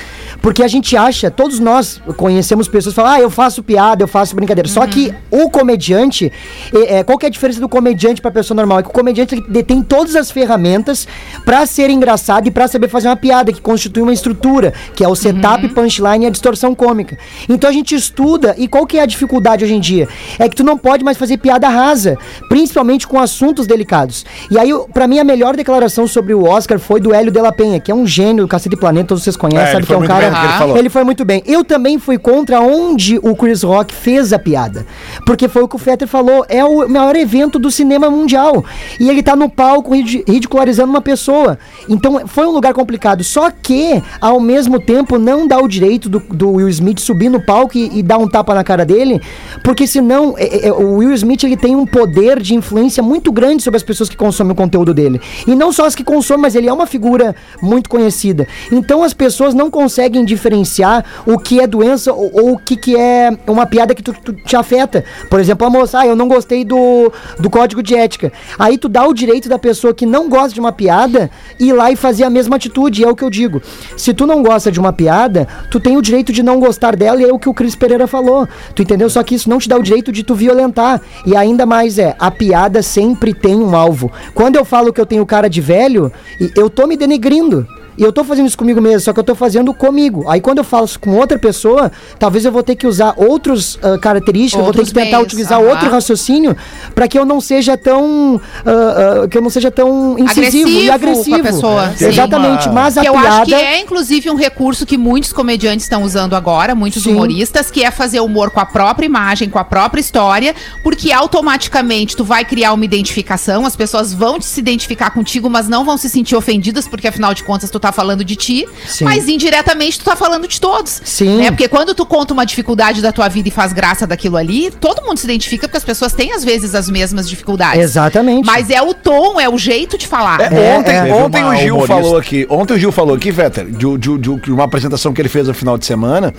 Porque a gente acha, todos nós conhecemos pessoas que falam, ah, eu faço piada, eu faço brincadeira. Só que o comediante, é, é, qual que é a diferença do comediante pra pessoa normal? É que o comediante detém todas as ferramentas pra ser engraçado e pra saber fazer uma piada, que constitui uma estrutura, que é o setup, punchline e a distorção cômica. Então a gente estuda, e qual que é a dificuldade hoje em dia? É que tu não pode mais fazer piada rasa, principalmente com assuntos delicados. E aí, eu- pra mim, a melhor declaração sobre o Oscar foi do Hélio de la Penha, que é um gênio do Cacete Planeta, todos vocês conhecem, É, sabe que é um cara. Que ele falou. Ele foi muito bem. Eu também fui contra onde o Chris Rock fez a piada. Porque foi o que o Fetter falou, é o maior evento do cinema mundial. E ele tá no palco ridi- ridicularizando uma pessoa. Então foi um lugar complicado. Só que, ao mesmo tempo, não dá o direito do, do Will Smith subir no palco e, e dar um tapa na cara dele. Porque senão, é- é- o Will Smith ele tem um poder de influência muito grande sobre as pessoas que consomem o conteúdo dele. E não só as que consomem mas ele é uma figura muito conhecida. Então as pessoas não conseguem diferenciar o que é doença ou, ou o que, que é uma piada que tu, tu te afeta. Por exemplo, a moça, ah, eu não gostei do, do código de ética. Aí tu dá o direito da pessoa que não gosta de uma piada ir lá e fazer a mesma atitude. É o que eu digo. Se tu não gosta de uma piada, tu tem o direito de não gostar dela e é o que o Cris Pereira falou. Tu entendeu? Só que isso não te dá o direito de tu violentar. E ainda mais é, a piada sempre tem um alvo. Quando eu falo que eu tenho cara de velho, eu tô me denegrindo. E eu tô fazendo isso comigo mesmo, só que eu tô fazendo comigo. Aí quando eu falo com outra pessoa, talvez eu vou ter que usar outros ah, características, eu vou ter Outros que tentar meios, utilizar aham. outro raciocínio para que eu não seja tão ah, ah, que eu não seja tão incisivo e Agressivo agressivo. com a pessoa, sim. Exatamente, mas a que eu piada acho que é, inclusive, um recurso que muitos comediantes estão usando agora, muitos Sim. humoristas, que é fazer humor com a própria imagem, com a própria história, porque automaticamente tu vai criar uma identificação, as pessoas vão se identificar contigo, mas não vão se sentir ofendidas, porque afinal de contas tu tá falando de ti, Sim. mas indiretamente tu tá falando de todos. Sim. Né? Porque quando tu conta uma dificuldade da tua vida e faz graça daquilo ali, todo mundo se identifica, porque as pessoas têm às vezes as mesmas dificuldades. Exatamente. Mas é o tom, é o jeito de falar. É, É, ontem é. ontem o Gil humorista. falou aqui. Ontem o Gil falou aqui, Vetter, de, de- de- de uma apresentação que ele fez no final de semana.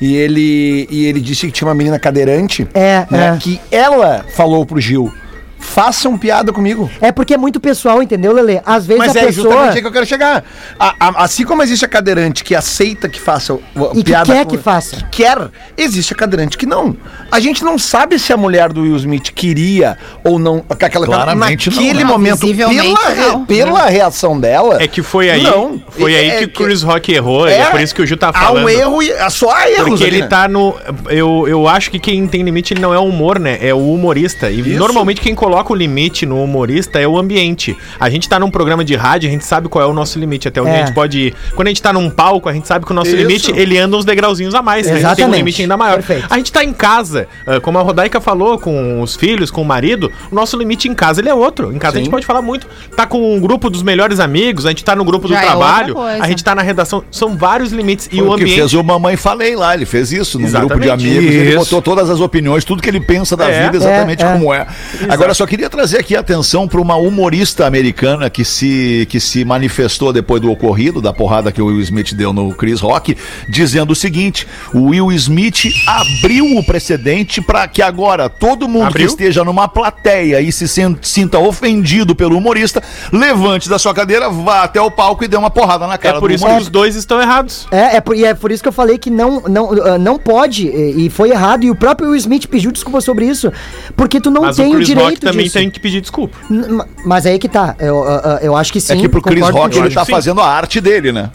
E ele, e ele disse que tinha uma menina cadeirante. É, né, é. Que ela falou pro Gil: façam piada comigo. É porque é muito pessoal, entendeu, Lele? Às vezes Mas a é pessoa justamente aí que eu quero chegar. A- a- assim como existe a cadeirante que aceita que faça o- E que quer que faça. que quer, existe a cadeirante que não. A gente não sabe se a mulher do Will Smith queria ou não aquela Claramente não, naquele né? momento Visivelmente pela, re- não. pela reação dela. É que foi aí, Não. foi aí É que o Chris Rock errou, é, por isso que o Gil tá Há falando. um erro e é só há erros Porque ali, ele né? tá no. Eu, eu acho que quem tem limite ele não é o humor, né? É o humorista. E Isso. normalmente quem coloca o limite no humorista é o ambiente. A gente tá num programa de rádio, a gente sabe qual é o nosso limite, até onde É. a gente pode ir. Quando a gente tá num palco, a gente sabe que o nosso Isso. limite ele anda uns degrauzinhos a mais, né? A gente tem um Exatamente. limite ainda maior. Perfeito. A gente tá em casa, como a Rodaica falou, com os filhos, com o marido, o nosso limite em casa ele é outro. Em casa a gente Sim. pode falar muito. Tá com um grupo dos melhores amigos, a gente tá no grupo do Já é trabalho, a gente tá na redação. São vários limites. E Foi o o que ambiente. fez o Mamãe Falei lá, ele fez isso num grupo de Exatamente. amigos, ele Isso. botou todas as opiniões, tudo que ele pensa da É. vida exatamente É, é. como é. Agora, só queria trazer aqui a atenção para uma humorista americana que se, que se manifestou depois do ocorrido, da porrada que o Will Smith deu no Chris Rock, dizendo o seguinte: o Will Smith abriu o precedente para que agora todo mundo Abriu? que esteja numa plateia e se sinta ofendido pelo humorista, levante da sua cadeira, vá até o palco e dê uma porrada na cara É por do isso que humorista. os dois estão errados. É, é por, e é por isso que eu falei que não, não, ah, não pode, e, e foi errado, e o próprio Will Smith pediu desculpa sobre isso, porque tu não Mas tem o o direito também disso. tem que pedir desculpa. N- Mas aí que tá, eu, ah, eu acho que sim. É que pro Chris Rock ele tá fazendo a arte dele, né?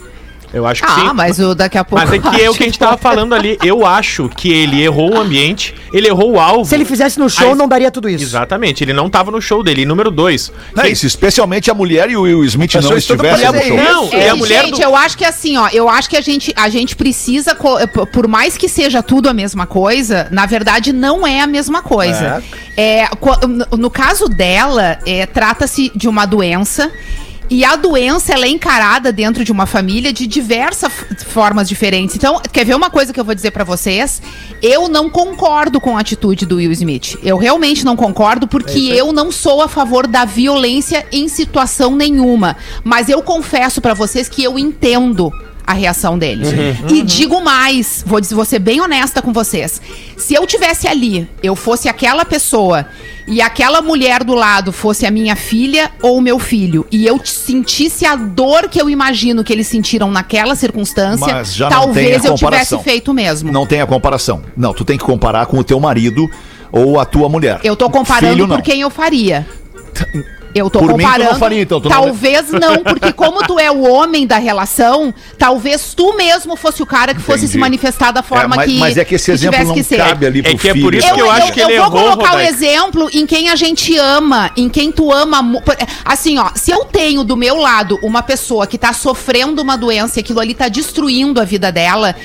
Eu acho que Ah, sim. mas o daqui a pouco. Mas é que é o que a gente tava falando ali. Eu acho que ele errou o ambiente, ele errou o alvo. Se ele fizesse no show, Aí- não daria tudo isso. Exatamente, ele não tava no show dele. E número dois. Não, quem- e se especialmente a mulher e o Will Smith não isso estivessem no show. Não, É, e a mulher gente, do... eu acho que assim, ó, eu acho que a gente, a gente precisa, co- eh, por mais que seja tudo a mesma coisa, na verdade não é a mesma coisa. É, no, no caso dela, é, trata-se de uma doença. E a doença ela é encarada dentro de uma família de diversas formas diferentes. Então, quer ver uma coisa que eu vou dizer pra vocês? Eu não concordo com a atitude do Will Smith. Eu realmente não concordo porque eu não sou a favor da violência em situação nenhuma. Mas eu confesso pra vocês que eu entendo a reação deles. E digo mais, vou, dizer, vou ser bem honesta com vocês. Se eu tivesse ali, eu fosse aquela pessoa e aquela mulher do lado fosse a minha filha ou o meu filho, e eu sentisse a dor que eu imagino que eles sentiram naquela circunstância, talvez eu tivesse feito o mesmo. Não tem a comparação. Não, tu tem que comparar com o teu marido ou a tua mulher. Eu tô comparando Filho, por quem eu faria. Eu tô Por mim, tu não comparando. faria, então, tu não- talvez não, porque como tu é o homem da relação, talvez tu mesmo fosse o cara que fosse Entendi. se manifestar da forma É, mas, que mas é que esse exemplo tivesse não que ser. cabe ali pro É que é filho. por isso que eu acho que ele vou errou, colocar o Rodaica. exemplo em quem a gente ama, em quem tu ama. Assim, ó, se eu tenho do meu lado uma pessoa que tá sofrendo uma doença e aquilo ali tá destruindo a vida dela.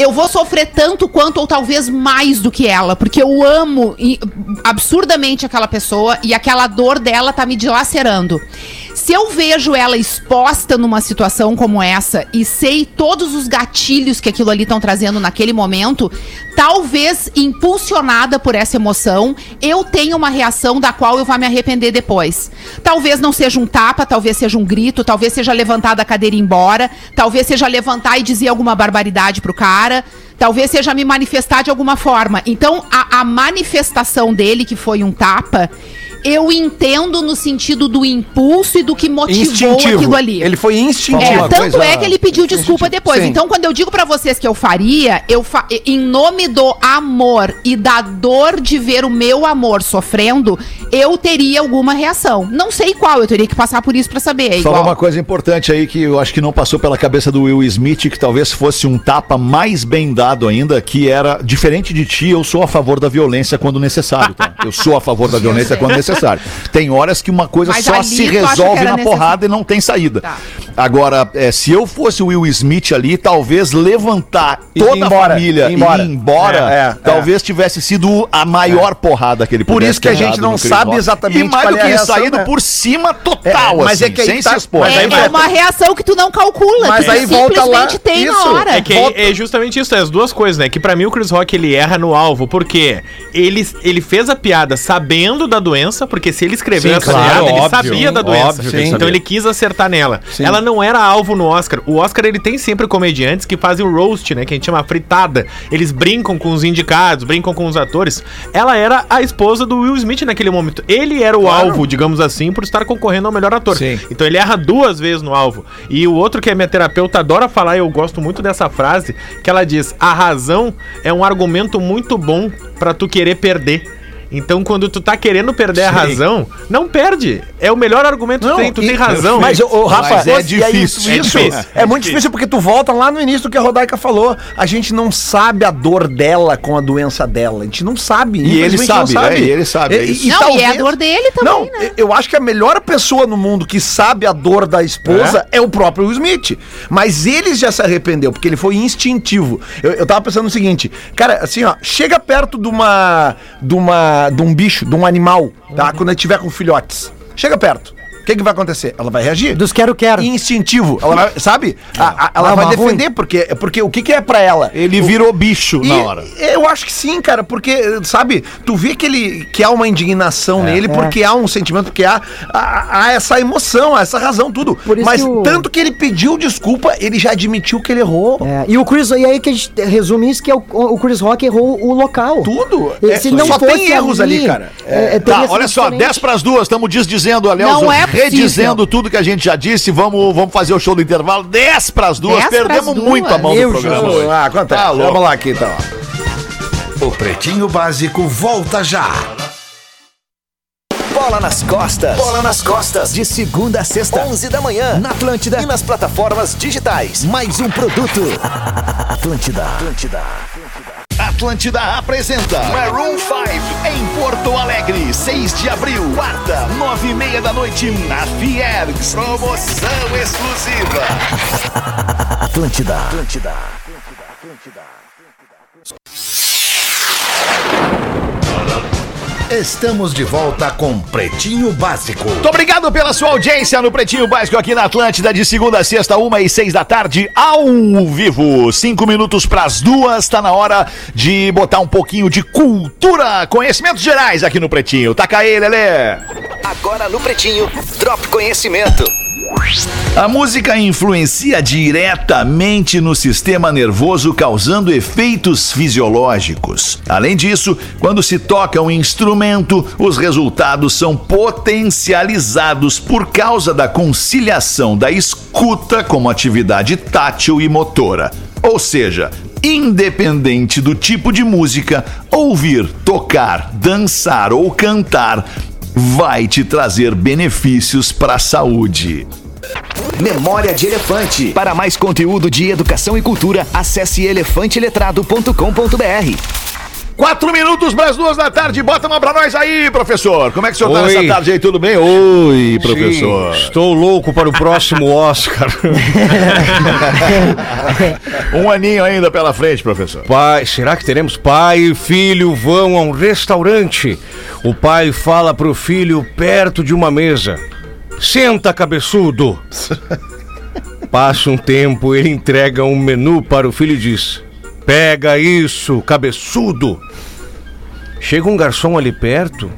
Eu vou sofrer tanto quanto, ou talvez mais do que ela, porque eu amo absurdamente aquela pessoa e aquela dor dela tá me dilacerando. Se eu vejo ela exposta numa situação como essa e sei todos os gatilhos que aquilo ali estão trazendo naquele momento, talvez impulsionada por essa emoção, eu tenha uma reação da qual eu vá me arrepender depois. Talvez não seja um tapa, talvez seja um grito, talvez seja levantar da cadeira e ir embora, talvez seja levantar e dizer alguma barbaridade pro cara. Talvez seja me manifestar de alguma forma. Então, a, a manifestação dele, que foi um tapa, eu entendo no sentido do impulso e do que motivou aquilo ali. Ele foi instintivo. É, tanto coisa- é que ele pediu desculpa depois. Sim. Então, quando eu digo pra vocês que eu faria, eu fa em nome do amor e da dor de ver o meu amor sofrendo, eu teria alguma reação. Não sei qual, eu teria que passar por isso pra saber. É uma coisa importante aí que eu acho que não passou pela cabeça do Will Smith, que talvez fosse um tapa mais bem dado ainda, que era diferente de ti, eu sou a favor da violência quando necessário, tá? Eu sou a favor da violência quando necessário. Tem horas que uma coisa Mas só ali se resolve na necessário. porrada e não tem saída. Tá. Agora, é, se eu fosse o Will Smith ali, talvez levantar E toda embora, a família ir embora. e ir embora, É, é, talvez tivesse sido a maior porrada que ele Por isso que a gente não sabe Rock. exatamente E mais qual do é a que reação, saído né? por cima total, É, mas assim, é que aí sem tá- se expor. mas É, é uma reação que tu não calcula, Mas aí volta lá, simplesmente tem isso, na hora. É que é, é justamente isso, é as duas coisas, né? Que pra mim o Chris Rock ele erra no alvo, porque ele, ele fez a piada sabendo da doença, porque se ele escreveu Sim, essa claro, piada, ele óbvio, sabia da doença. óbvio ele então ele quis acertar nela. Ela não era alvo no Oscar. O Oscar ele tem sempre comediantes que fazem o roast, né? Que a gente chama fritada. Eles brincam com os indicados, brincam com os atores. Ela era a esposa do Will Smith naquele momento. Ele era o alvo, digamos assim, por estar concorrendo ao melhor ator. Sim. Então ele erra duas vezes no alvo. E o outro que é minha terapeuta adora falar, e eu gosto muito dessa frase, que ela diz: "A razão é um argumento muito bom pra tu querer perder". Então, quando tu tá querendo perder a razão, não perde. É o melhor argumento que tu tem. Tu e- tem razão. Mas, ô, Rafa, Mas é e difícil. Isso, É isso difícil. é, muito difícil porque tu volta lá no início do que a Rodaica falou. A gente não sabe a dor dela com a doença dela. A gente não sabe. E ele infelizmente sabe, é, e ele sabe, é isso. Não, e é a dor dele também, não, né? Eu acho que a melhor pessoa no mundo que sabe a dor da esposa é, o próprio Will Smith. Mas ele já se arrependeu, porque ele foi instintivo. Eu, eu tava pensando o seguinte, cara, assim, ó, chega perto de uma. de uma. De um bicho, de um animal, tá? Quando ele tiver com filhotes. Chega perto. O que, que vai acontecer? Ela vai reagir? Dos quero-quero. Instintivo. Ela vai, sabe? A- a- ela Ah, vai defender, porque, porque o que, que é pra ela? Ele virou bicho E na hora. Eu acho que sim, cara, porque, sabe, tu vê que ele que há uma indignação nele, porque há um sentimento, porque há, há, há essa emoção, há essa razão, tudo. Por isso Mas que o- tanto que ele pediu desculpa, ele já admitiu que ele errou. É, e o Chris, e aí que a gente resume isso, que é o, o Chris Rock errou o local. Tudo. E É, se não só tem erros ali, cara. é, é, Tá, olha só, diferente. 10 para as duas, estamos desdizendo, aliás, Não é possível. redizendo tudo que a gente já disse. Vamos, vamos fazer o show do intervalo. 10 para as duas, 10 pras perdemos duas. muito a mão Meu do programa. Jesus. hoje. Ah, acontece. Tá louco. Vamos lá aqui, então. O Pretinho Básico volta já. Bola nas costas. Bola nas costas. De segunda a sexta, 11 da manhã. Na Atlântida e nas plataformas digitais. Mais um produto. Atlântida. Atlântida. Atlântida apresenta Maroon 5 em Porto Alegre, 6 de abril, quarta, nove e meia da noite, na Fiergs. Promoção exclusiva. Atlântida. Atlântida. Estamos de volta com Pretinho Básico. Muito obrigado pela sua audiência no Pretinho Básico aqui na Atlântida, de segunda a sexta, uma e seis da tarde, ao vivo. Cinco minutos pras duas, tá na hora de botar um pouquinho de cultura, conhecimentos gerais aqui no Pretinho. Taca aí, Lelê. Agora no Pretinho, Drop Conhecimento. A música influencia diretamente no sistema nervoso, causando efeitos fisiológicos. Além disso, quando se toca um instrumento, os resultados são potencializados por causa da conciliação da escuta como atividade tátil e motora. Ou seja, independente do tipo de música, ouvir, tocar, dançar ou cantar vai te trazer benefícios para a saúde. Memória de Elefante. Para mais conteúdo de educação e cultura, acesse elefanteletrado.com.br. Quatro minutos para as duas da tarde. Bota uma pra nós aí, professor. Como é que o senhor tá Oi. nessa tarde aí? Tudo bem? Oi, professor. Sim, estou louco para o próximo Oscar. Um aninho ainda pela frente, professor. Pai, será que teremos pai e filho vão a um restaurante? O pai fala pro filho perto de uma mesa. Senta, cabeçudo! Passa um tempo, ele entrega um menu para o filho e diz: Pega isso, cabeçudo! Chega um garçom ali perto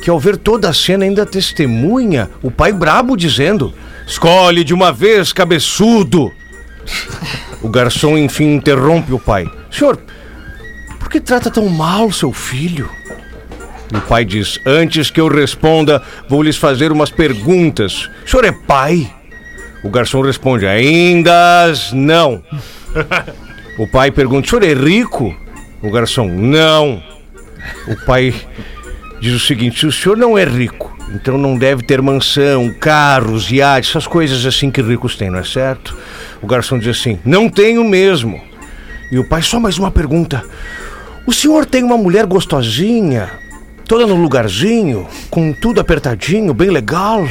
que, ao ver toda a cena, ainda testemunha o pai brabo dizendo: Escolhe de uma vez, cabeçudo! O garçom, enfim, interrompe o pai: Senhor, por que trata tão mal seu filho? O pai diz: Antes que eu responda, vou lhes fazer umas perguntas. O senhor é pai? O garçom responde: Ainda não. O pai pergunta: O senhor é rico? O garçom: Não. O pai diz o seguinte: Se o senhor não é rico, então não deve ter mansão, carros, iates, essas coisas assim que ricos têm, não é certo? O garçom diz assim: Não tenho mesmo. E o pai: Só mais uma pergunta. O senhor tem uma mulher gostosinha, toda no lugarzinho, com tudo apertadinho, bem legal,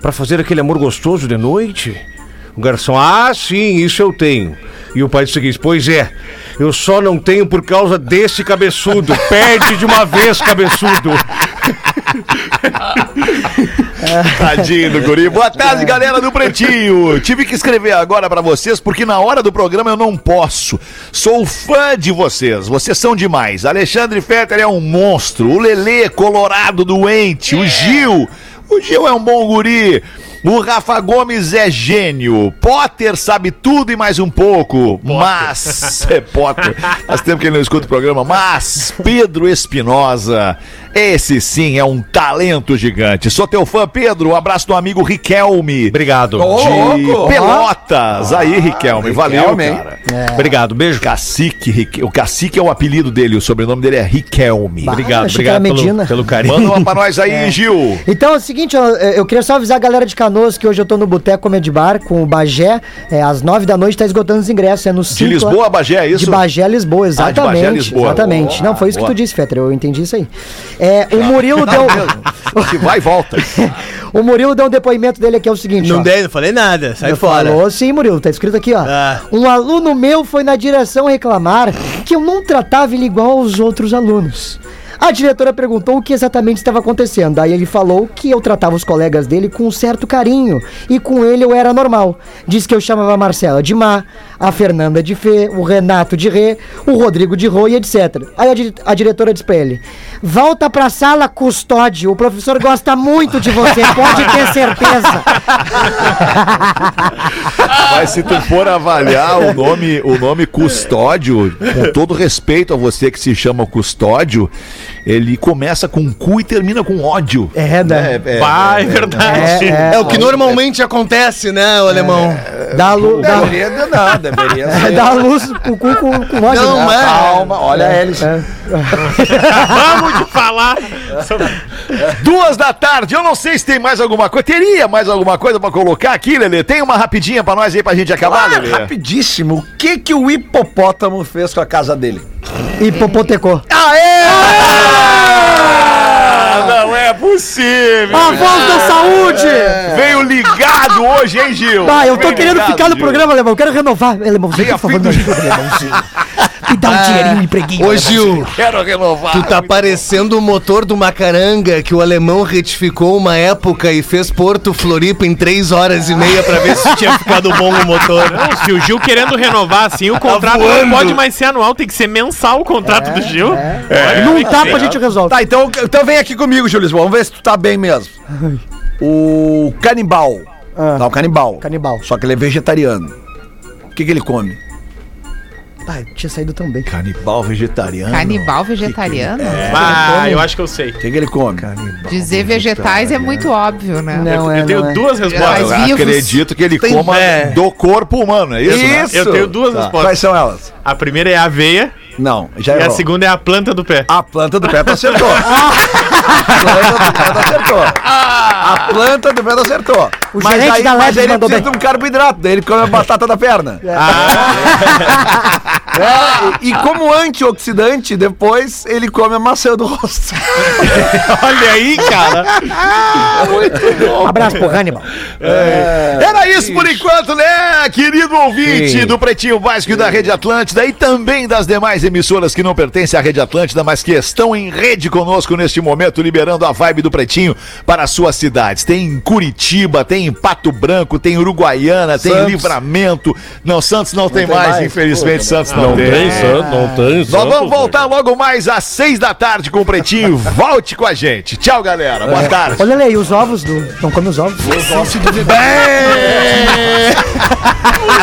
para fazer aquele amor gostoso de noite? O garçom, ah, sim, isso eu tenho. E o pai diz o seguinte: Pois é, eu só não tenho por causa desse cabeçudo. Perde de uma vez, cabeçudo. Tadinho do guri. Boa tarde, galera do Pretinho. Tive que escrever agora pra vocês porque na hora do programa eu não posso. Sou fã de vocês. Vocês são demais. Alexandre Fetter é um monstro. O Lelê, colorado, doente. O Gil. O Gil é um bom guri. O Rafa Gomes é gênio. Potter sabe tudo e mais um pouco. Mas. É Potter. Faz tempo que ele não escuta o programa. Mas Pedro Espinosa. Esse sim é um talento gigante. Sou teu fã, Pedro. Um abraço do amigo Riquelme. Obrigado. De louco. Pelotas. Aí, Riquelme. Valeu, cara. Obrigado, beijo. Cacique, Rique- o Cacique é o apelido dele, o sobrenome dele é Riquelme. Obrigado, que era obrigado pelo, Medina. pelo carinho. Manda uma pra nós aí, Gil. Então é o seguinte, ó, eu queria só avisar a galera de Canoas que hoje eu tô no Boteco Comedy Bar com o Bagé. É, às nove da noite tá esgotando os ingressos. É no De Simpla- Lisboa a Bagé, é isso? De Bagé a Lisboa, Ah, de exatamente. Bagé a Lisboa. Exatamente. Boa, Não, foi isso que boa. tu disse, Fetter. Eu entendi isso aí. É, o Murilo deu. Que vai e volta. o Murilo deu um depoimento dele aqui, é o seguinte. Não ó. dei, não falei nada. Sai Ele fora. Falou sim, Murilo, tá escrito aqui, ó. Ah. Um aluno meu foi na direção reclamar que eu não tratava ele igual aos outros alunos. A diretora perguntou o que exatamente estava acontecendo. Aí ele falou que eu tratava os colegas dele com um certo carinho e com ele eu era normal. Disse que eu chamava a Marcela de Má, a Fernanda de Fê, o Renato de Rê, o Rodrigo de Rô e etc. Aí a, di- a diretora disse pra ele: Volta pra sala, custódio. O professor gosta muito de você, pode ter certeza. Mas se tu for avaliar o nome, o nome custódio, com todo respeito a você que se chama custódio, ele começa com cu e termina com ódio. É, né? É, é, Bah, é é, verdade. É o que normalmente acontece, né, o alemão? Dá, lu, dá, Deveria, não, deveria é, ser. dá a luz pro cu com, com ódio. Não, né? é. Calma, olha a hélice. Vamos de falar. Duas da tarde, eu não sei se tem mais alguma coisa. Teria mais alguma coisa pra colocar aqui, Lelê? Tem uma rapidinha pra nós aí pra gente acabar, Ah, Lelê? rapidíssimo, o que que o hipopótamo fez com a casa dele? Hipopotecou. Ah, não é possível! A voz da saúde! Veio ligado hoje, hein, Gil? Bah, eu tô Veio querendo ligado, ficar no Gil. programa, Alemão. Eu quero renovar. Alemãozinho, por favor, me ajuda, Alemãozinho. Me dá um dinheirinho, um empreguinho. Ô, Gil, Quero renovar. tu tá parecendo o motor do Macaranga que o alemão retificou uma época e fez Porto Floripa em três horas e meia pra ver se tinha ficado bom o motor. Não, se o Gil querendo renovar assim, o contrato não pode mais ser anual, tem que ser mensal o contrato do Gil. Num tapa a gente resolve. Tá, então, então vem aqui comigo, Júlio Lisboa. Vamos ver se tu tá bem mesmo. O canibal. Ah. Tá, o canibal. Canibal. Só que ele é vegetariano. O que, que ele come? Ah, tinha saído tão bem. Canibal vegetariano. Canibal vegetariano? Ah, eu acho que eu sei. O que, que ele come? Dizer vegetais é muito óbvio, né? Não, eu é, eu tenho não é. duas respostas. Eu acredito que ele Tem- coma é. do corpo humano, é isso? né? Isso. Eu tenho duas Tá. respostas. Quais são elas? A primeira é a aveia Não, já e a segunda é a planta do pé. A planta do pé tu acertou. a planta do pé tu acertou. A planta do tu acertou. O Mas gerente aí, da mas ele mandou precisa bem. de um carboidrato, daí ele come a batata da perna. É, e, como antioxidante, depois ele come a maçã do rosto. Olha aí, cara. Abraço pro Hannibal. Era isso por enquanto, né, querido ouvinte Sim. do Pretinho Básico e da Rede Atlântida e também das demais emissoras que não pertencem à Rede Atlântida, mas que estão em rede conosco neste momento, liberando a vibe do Pretinho para as suas cidades. Tem em Curitiba, tem em Pato Branco, tem em Uruguaiana, tem em Santos. Livramento. Não, Santos não, tem, tem mais, mais. infelizmente, Santos não, Não tem santo, não tem Nós santo, vamos voltar logo mais às seis da tarde com o Pretinho. Volte com a gente. Tchau, galera. Boa tarde. Olha ali, os ovos do. Não come os ovos? Bem...